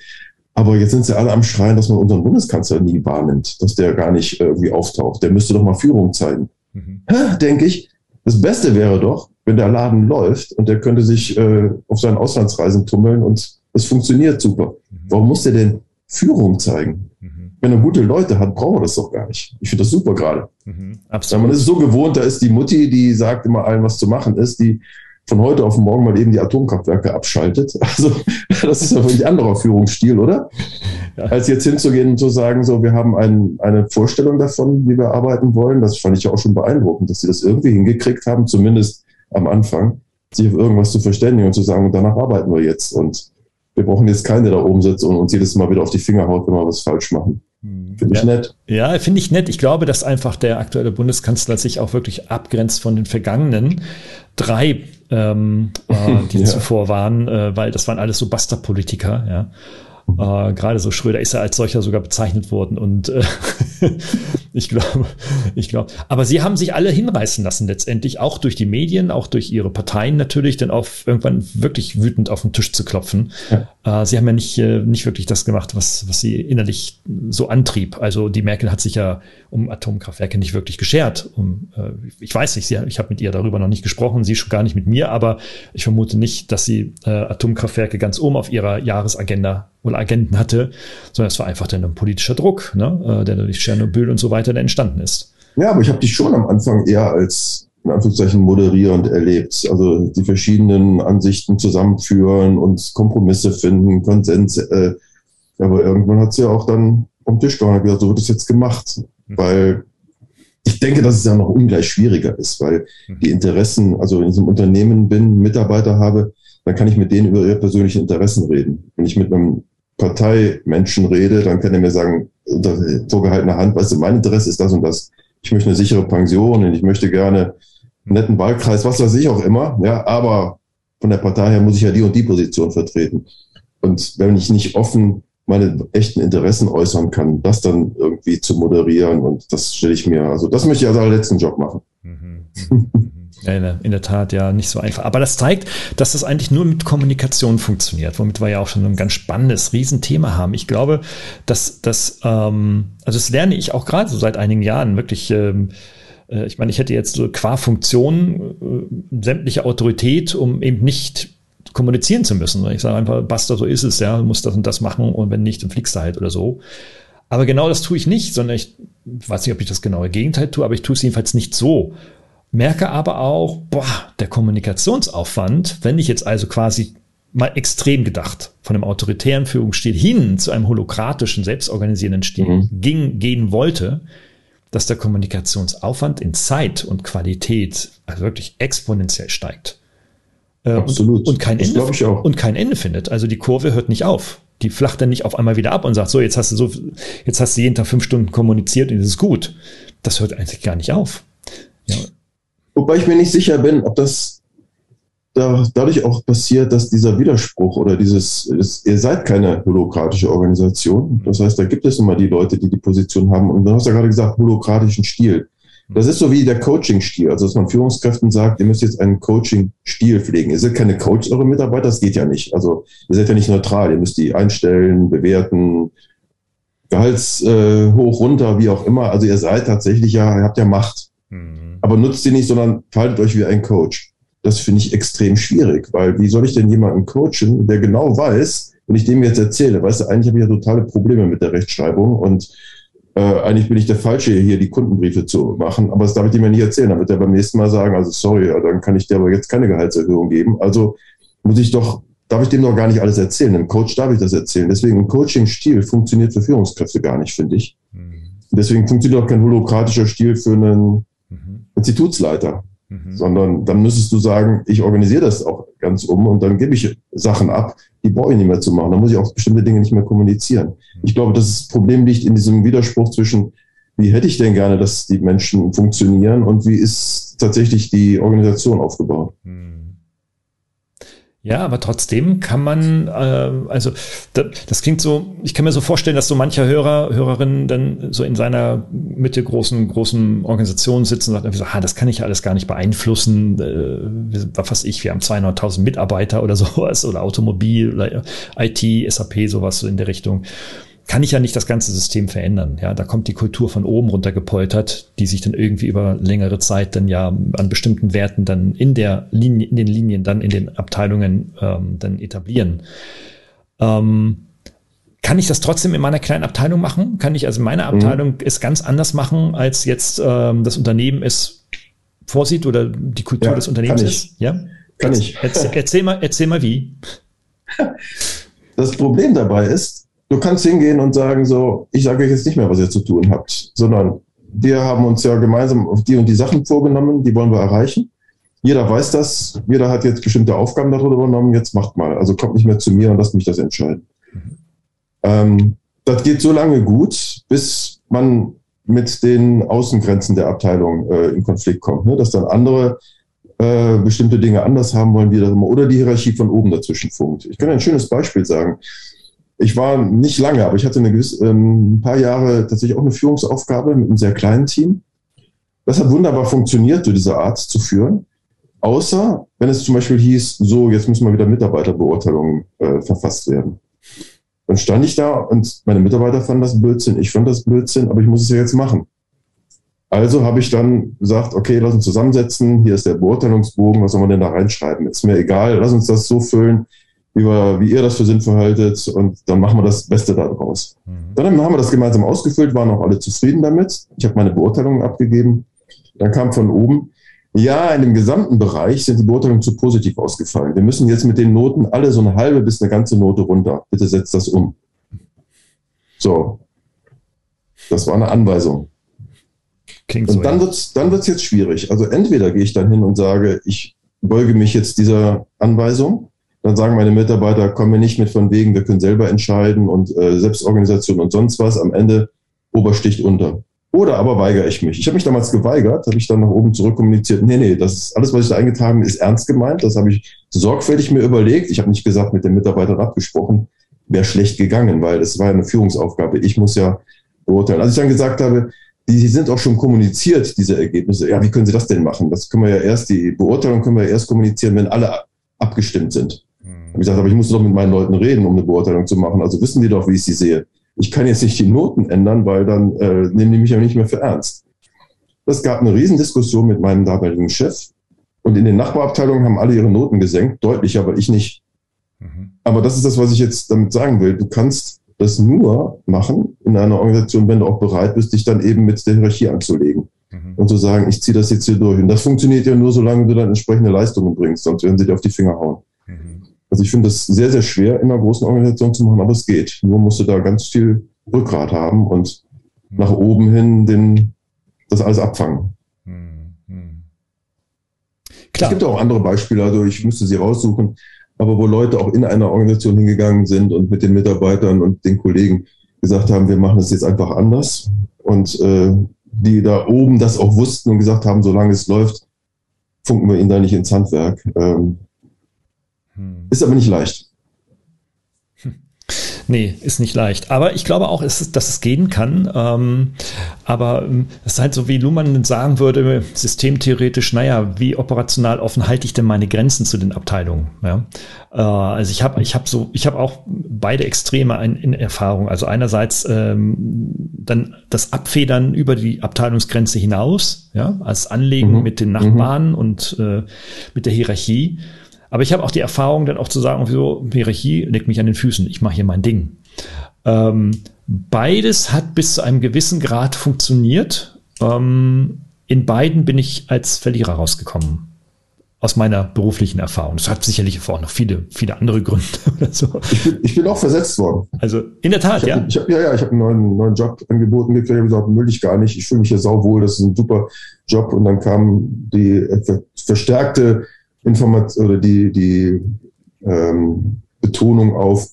Aber jetzt sind sie alle am Schreien, dass man unseren Bundeskanzler nie wahrnimmt, dass der gar nicht äh, irgendwie auftaucht. Der müsste doch mal Führung zeigen. Mhm. Denke ich, das Beste wäre doch, wenn der Laden läuft und der könnte sich äh, auf seinen Auslandsreisen tummeln und es funktioniert super. Mhm. Warum muss der denn Führung zeigen? Wenn er gute Leute hat, braucht er das doch gar nicht. Ich finde das super gerade. Mhm, absolut. man ist so gewohnt, da ist die Mutti, die sagt immer allen, was zu machen ist, die von heute auf morgen mal eben die Atomkraftwerke abschaltet. Also das ist ja wirklich ein anderer Führungsstil, oder? Ja. Als jetzt hinzugehen und zu sagen, so, wir haben ein, eine Vorstellung davon, wie wir arbeiten wollen. Das fand ich ja auch schon beeindruckend, dass sie das irgendwie hingekriegt haben, zumindest am Anfang, sich auf irgendwas zu verständigen und zu sagen, und danach arbeiten wir jetzt. Und wir brauchen jetzt keine, der da oben sitzt und uns jedes Mal wieder auf die Finger haut, wenn wir was falsch machen. Hm. Finde ich ja, nett. Ja, finde ich nett. Ich glaube, dass einfach der aktuelle Bundeskanzler sich auch wirklich abgrenzt von den vergangenen drei, ähm, äh, die ja. zuvor waren, äh, weil das waren alles so Buster-Politiker, ja. Äh, Gerade so Schröder ist ja als solcher sogar bezeichnet worden und äh, ich glaube, ich glaube. Aber sie haben sich alle hinreißen lassen letztendlich, auch durch die Medien, auch durch ihre Parteien natürlich, dann auf irgendwann wirklich wütend auf den Tisch zu klopfen. Ja. Äh, sie haben ja nicht, äh, nicht wirklich das gemacht, was, was sie innerlich so antrieb. Also die Merkel hat sich ja um Atomkraftwerke nicht wirklich geschert. Um, äh, ich weiß nicht, sie, ich habe mit ihr darüber noch nicht gesprochen, sie schon gar nicht mit mir, aber ich vermute nicht, dass sie Atomkraftwerke ganz oben auf ihrer Jahresagenda oder Agenten hatte, sondern es war einfach dann ein politischer Druck, ne, der durch Tschernobyl und so weiter dann entstanden ist. Ja, aber ich habe dich schon am Anfang eher als in Anführungszeichen moderierend erlebt. Also die verschiedenen Ansichten zusammenführen und Kompromisse finden, Konsens. Äh, aber irgendwann hat sie ja auch dann vom Tisch gehauen und gesagt, so wird es jetzt gemacht. Mhm. Weil ich denke, dass es ja noch ungleich schwieriger ist, weil mhm. die Interessen, also wenn ich in einem Unternehmen bin, Mitarbeiter habe, dann kann ich mit denen über ihre persönlichen Interessen reden. Wenn ich mit einem Parteimenschen rede, dann kann er mir sagen, unter vorgehaltener Hand, weißt du, mein Interesse ist das und das. Ich möchte eine sichere Pension und ich möchte gerne einen netten Wahlkreis, was weiß ich auch immer. Ja, aber von der Partei her muss ich ja die und die Position vertreten. Und wenn ich nicht offen meine echten Interessen äußern kann, das dann irgendwie zu moderieren und das stelle ich mir, also das möchte ich als allerletzten Job machen. Mhm. In der Tat, ja, nicht so einfach. Aber das zeigt, dass das eigentlich nur mit Kommunikation funktioniert, womit wir ja auch schon ein ganz spannendes Riesenthema haben. Ich glaube, dass das, ähm, also das lerne ich auch gerade so seit einigen Jahren wirklich. Ähm, äh, ich meine, ich hätte jetzt so qua Funktion äh, sämtliche Autorität, um eben nicht kommunizieren zu müssen. Ich sage einfach, basta, so ist es, ja, du musst das und das machen und wenn nicht, dann fliegst du halt oder so. Aber genau das tue ich nicht, sondern ich weiß nicht, ob ich das genaue Gegenteil tue, aber ich tue es jedenfalls nicht so. Merke aber auch, boah, der Kommunikationsaufwand, wenn ich jetzt also quasi mal extrem gedacht von einem autoritären Führungsstil hin zu einem holokratischen, selbstorganisierenden Stil mhm. ging, gehen wollte, dass der Kommunikationsaufwand in Zeit und Qualität also wirklich exponentiell steigt. Äh, Absolut. Und, und kein Ende, und kein Ende findet. Also die Kurve hört nicht auf. Die flacht dann nicht auf einmal wieder ab und sagt, so, jetzt hast du so, jetzt hast du jeden Tag fünf Stunden kommuniziert und das ist gut. Das hört eigentlich gar nicht auf. Ja. Wobei ich mir nicht sicher bin, ob das da, dadurch auch passiert, dass dieser Widerspruch oder dieses, ist, ihr seid keine holokratische Organisation. Das heißt, da gibt es immer die Leute, die die Position haben. Und du hast ja gerade gesagt, holokratischen Stil. Das ist so wie der Coaching-Stil. Also, dass man Führungskräften sagt, ihr müsst jetzt einen Coaching-Stil pflegen. Ihr seid keine Coach, eure Mitarbeiter, das geht ja nicht. Also, ihr seid ja nicht neutral. Ihr müsst die einstellen, bewerten, Gehalts äh, hoch, runter, wie auch immer. Also, ihr seid tatsächlich ja, ihr habt ja Macht. Mhm. Aber nutzt sie nicht, sondern verhaltet euch wie ein Coach. Das finde ich extrem schwierig, weil wie soll ich denn jemanden coachen, der genau weiß, wenn ich dem jetzt erzähle, weißt du, eigentlich habe ich ja totale Probleme mit der Rechtschreibung und äh, eigentlich bin ich der Falsche, hier die Kundenbriefe zu machen, aber das darf ich ihm ja nicht erzählen. Dann wird er beim nächsten Mal sagen, also sorry, dann kann ich dir aber jetzt keine Gehaltserhöhung geben. Also muss ich doch, darf ich dem noch gar nicht alles erzählen. Im Coach darf ich das erzählen. Deswegen ein Coaching-Stil funktioniert für Führungskräfte gar nicht, finde ich. Mhm. Deswegen funktioniert auch kein holokratischer Stil für einen mhm. Institutsleiter. Mhm. Sondern dann müsstest du sagen, ich organisiere das auch ganz um und dann gebe ich Sachen ab, die brauche ich nicht mehr zu machen. Dann muss ich auch bestimmte Dinge nicht mehr kommunizieren. Mhm. Ich glaube, das Problem liegt in diesem Widerspruch zwischen, wie hätte ich denn gerne, dass die Menschen funktionieren und wie ist tatsächlich die Organisation aufgebaut. Mhm. Ja, aber trotzdem kann man, äh, also das, das klingt so, ich kann mir so vorstellen, dass so mancher Hörer, Hörerin dann so in seiner mittelgroßen, großen Organisation sitzen und sagt irgendwie so, ha, das kann ich alles gar nicht beeinflussen. Äh, was weiß ich, wir haben 200.000 Mitarbeiter oder sowas oder Automobil oder IT, SAP, sowas so in der Richtung kann ich ja nicht das ganze System verändern. Ja, da kommt die Kultur von oben runter gepoltert, die sich dann irgendwie über längere Zeit dann ja an bestimmten Werten dann in der Linie, in den Linien, dann in den Abteilungen ähm, dann etablieren. Ähm, kann ich das trotzdem in meiner kleinen Abteilung machen? Kann ich also meine mhm. Abteilung mhm. es ganz anders machen, als jetzt ähm, das Unternehmen es vorsieht oder die Kultur ja, des Unternehmens ist? Ja, kann ich. Erzähl, erzähl mal, erzähl mal wie. Das Problem dabei ist, Du kannst hingehen und sagen so, ich sage euch jetzt nicht mehr, was ihr zu tun habt, sondern wir haben uns ja gemeinsam auf die und die Sachen vorgenommen, die wollen wir erreichen. Jeder weiß das, jeder hat jetzt bestimmte Aufgaben darüber übernommen, jetzt macht mal. Also kommt nicht mehr zu mir und lasst mich das entscheiden. Ähm, das geht so lange gut, bis man mit den Außengrenzen der Abteilung äh, in Konflikt kommt, ne? dass dann andere äh, bestimmte Dinge anders haben wollen, wie das immer, oder die Hierarchie von oben dazwischen funkt. Ich kann ein schönes Beispiel sagen ich war nicht lange, aber ich hatte eine gewisse, ähm, ein paar Jahre tatsächlich auch eine Führungsaufgabe mit einem sehr kleinen Team. Das hat wunderbar funktioniert, so diese Art zu führen. Außer wenn es zum Beispiel hieß, so, jetzt müssen mal wieder Mitarbeiterbeurteilungen äh, verfasst werden. Dann stand ich da und meine Mitarbeiter fanden das Blödsinn, ich fand das Blödsinn, aber ich muss es ja jetzt machen. Also habe ich dann gesagt, okay, lass uns zusammensetzen, hier ist der Beurteilungsbogen, was soll man denn da reinschreiben? Ist mir egal, lass uns das so füllen, wir, wie ihr das für sinnvoll haltet und dann machen wir das Beste daraus. Mhm. Dann haben wir das gemeinsam ausgefüllt, waren auch alle zufrieden damit. Ich habe meine Beurteilungen abgegeben. Dann kam von oben, ja, in dem gesamten Bereich sind die Beurteilungen zu positiv ausgefallen. Wir müssen jetzt mit den Noten alle so eine halbe bis eine ganze Note runter. Bitte setzt das um. So. Das war eine Anweisung. Klingt und so, dann ja. wird's, dann wird's jetzt schwierig. Also entweder gehe ich dann hin und sage, ich beuge mich jetzt dieser Anweisung dann sagen meine Mitarbeiter, kommen wir nicht mit von wegen, wir können selber entscheiden und äh, Selbstorganisation und sonst was. Am Ende obersticht unter. Oder aber weigere ich mich. Ich habe mich damals geweigert, habe ich dann nach oben zurückkommuniziert. Nee, nee, das ist alles, was ich da eingetragen habe, ist ernst gemeint. Das habe ich sorgfältig mir überlegt. Ich habe nicht gesagt, mit den Mitarbeitern abgesprochen, wäre schlecht gegangen, weil es war ja eine Führungsaufgabe. Ich muss ja beurteilen. Als ich dann gesagt habe, die sind auch schon kommuniziert, diese Ergebnisse. Ja, wie können Sie das denn machen? Das können wir ja erst, die Beurteilung können wir erst kommunizieren, wenn alle abgestimmt sind. Hm. Ich gesagt, aber ich muss doch mit meinen Leuten reden, um eine Beurteilung zu machen. Also wissen die doch, wie ich sie sehe. Ich kann jetzt nicht die Noten ändern, weil dann äh, nehmen die mich ja nicht mehr für ernst. Es gab eine Riesendiskussion mit meinem damaligen Chef. Und in den Nachbarabteilungen haben alle ihre Noten gesenkt, deutlich, aber ich nicht. Mhm. Aber das ist das, was ich jetzt damit sagen will. Du kannst das nur machen in einer Organisation, wenn du auch bereit bist, dich dann eben mit der Hierarchie anzulegen mhm. und zu sagen, ich ziehe das jetzt hier durch. Und das funktioniert ja nur, solange du dann entsprechende Leistungen bringst, sonst werden sie dir auf die Finger hauen. Mhm. Also ich finde das sehr, sehr schwer in einer großen Organisation zu machen, aber es geht. Nur musst du da ganz viel Rückgrat haben und mhm. nach oben hin den, das alles abfangen. Mhm. Klar. Es gibt auch andere Beispiele, also ich müsste sie raussuchen, aber wo Leute auch in einer Organisation hingegangen sind und mit den Mitarbeitern und den Kollegen gesagt haben, wir machen das jetzt einfach anders und äh, die da oben das auch wussten und gesagt haben, solange es läuft, funken wir ihn da nicht ins Handwerk. Ähm, hm. Ist aber nicht leicht. Nee, ist nicht leicht. Aber ich glaube auch, dass es gehen kann. Ähm, aber ähm, es ist halt so, wie Luhmann sagen würde, systemtheoretisch, naja, wie operational offen halte ich denn meine Grenzen zu den Abteilungen? Ja? Äh, also ich habe ich hab so, ich habe auch beide Extreme in, in Erfahrung. Also einerseits ähm, dann das Abfedern über die Abteilungsgrenze hinaus, ja, als Anlegen mhm. mit den Nachbarn mhm. und äh, mit der Hierarchie. Aber ich habe auch die Erfahrung, dann auch zu sagen, so, Hierarchie legt mich an den Füßen, ich mache hier mein Ding. Ähm, beides hat bis zu einem gewissen Grad funktioniert. Ähm, in beiden bin ich als Verlierer rausgekommen. Aus meiner beruflichen Erfahrung. Das hat sicherlich auch noch viele, viele andere Gründe oder so. Ich bin, ich bin auch versetzt worden. Also in der Tat, ich ja. Hab, ich hab, ja, ja, ich habe einen neuen, neuen Job angeboten gekriegt. Ich habe gesagt, will ich gar nicht. Ich fühle mich hier sauwohl. Das ist ein super Job. Und dann kam die verstärkte Information oder die, die ähm, Betonung auf,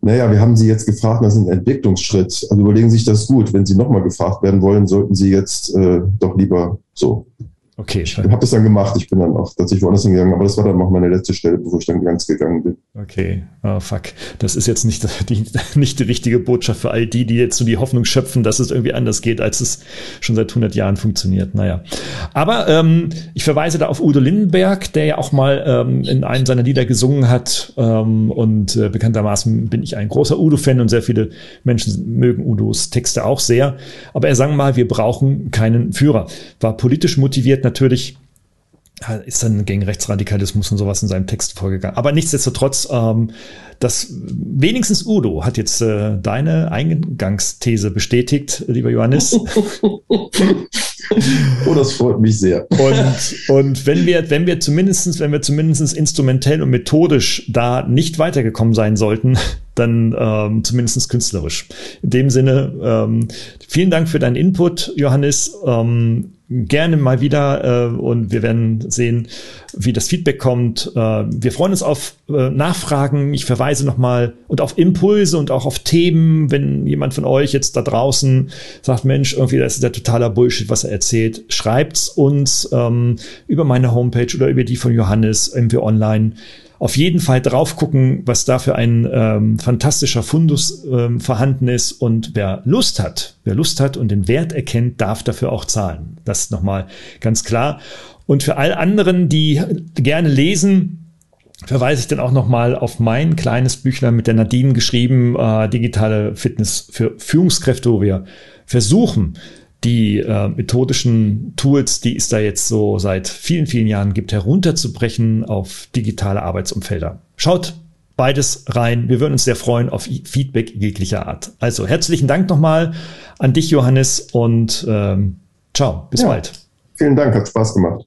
naja, wir haben Sie jetzt gefragt, das ist ein Entwicklungsschritt. Also überlegen Sie sich das gut. Wenn Sie nochmal gefragt werden wollen, sollten Sie jetzt äh, doch lieber so Okay. Ich habe das dann gemacht. Ich bin dann auch tatsächlich woanders hingegangen, aber das war dann auch meine letzte Stelle, bevor ich dann ganz gegangen bin. Okay. Oh, fuck. Das ist jetzt nicht die, nicht die richtige Botschaft für all die, die jetzt so die Hoffnung schöpfen, dass es irgendwie anders geht, als es schon seit 100 Jahren funktioniert. Naja. Aber ähm, ich verweise da auf Udo Lindenberg, der ja auch mal ähm, in einem seiner Lieder gesungen hat. Ähm, und äh, bekanntermaßen bin ich ein großer Udo-Fan und sehr viele Menschen mögen Udos Texte auch sehr. Aber er sang mal, wir brauchen keinen Führer. War politisch motiviert natürlich ist dann gegen Rechtsradikalismus und sowas in seinem Text vorgegangen. Aber nichtsdestotrotz, ähm, das wenigstens Udo hat jetzt äh, deine Eingangsthese bestätigt, lieber Johannes. oh, das freut mich sehr. Und, und wenn wir, wenn wir zumindestens, wenn wir zumindestens instrumentell und methodisch da nicht weitergekommen sein sollten, dann ähm, zumindest künstlerisch. In dem Sinne, ähm, vielen Dank für deinen Input, Johannes. Ähm, gerne mal wieder äh, und wir werden sehen, wie das Feedback kommt. Äh, wir freuen uns auf äh, Nachfragen. Ich verweise nochmal und auf Impulse und auch auf Themen, wenn jemand von euch jetzt da draußen sagt, Mensch, irgendwie das ist der totaler Bullshit, was er erzählt, schreibt's uns ähm, über meine Homepage oder über die von Johannes irgendwie online auf jeden Fall drauf gucken, was da für ein ähm, fantastischer Fundus ähm, vorhanden ist. Und wer Lust hat, wer Lust hat und den Wert erkennt, darf dafür auch zahlen. Das ist nochmal ganz klar. Und für all anderen, die gerne lesen, verweise ich dann auch nochmal auf mein kleines Büchlein mit der Nadine geschrieben, äh, digitale Fitness für Führungskräfte, wo wir versuchen, die äh, methodischen Tools, die es da jetzt so seit vielen, vielen Jahren gibt, herunterzubrechen auf digitale Arbeitsumfelder. Schaut beides rein. Wir würden uns sehr freuen auf Feedback jeglicher Art. Also herzlichen Dank nochmal an dich, Johannes, und ähm, ciao, bis ja, bald. Vielen Dank, hat Spaß gemacht.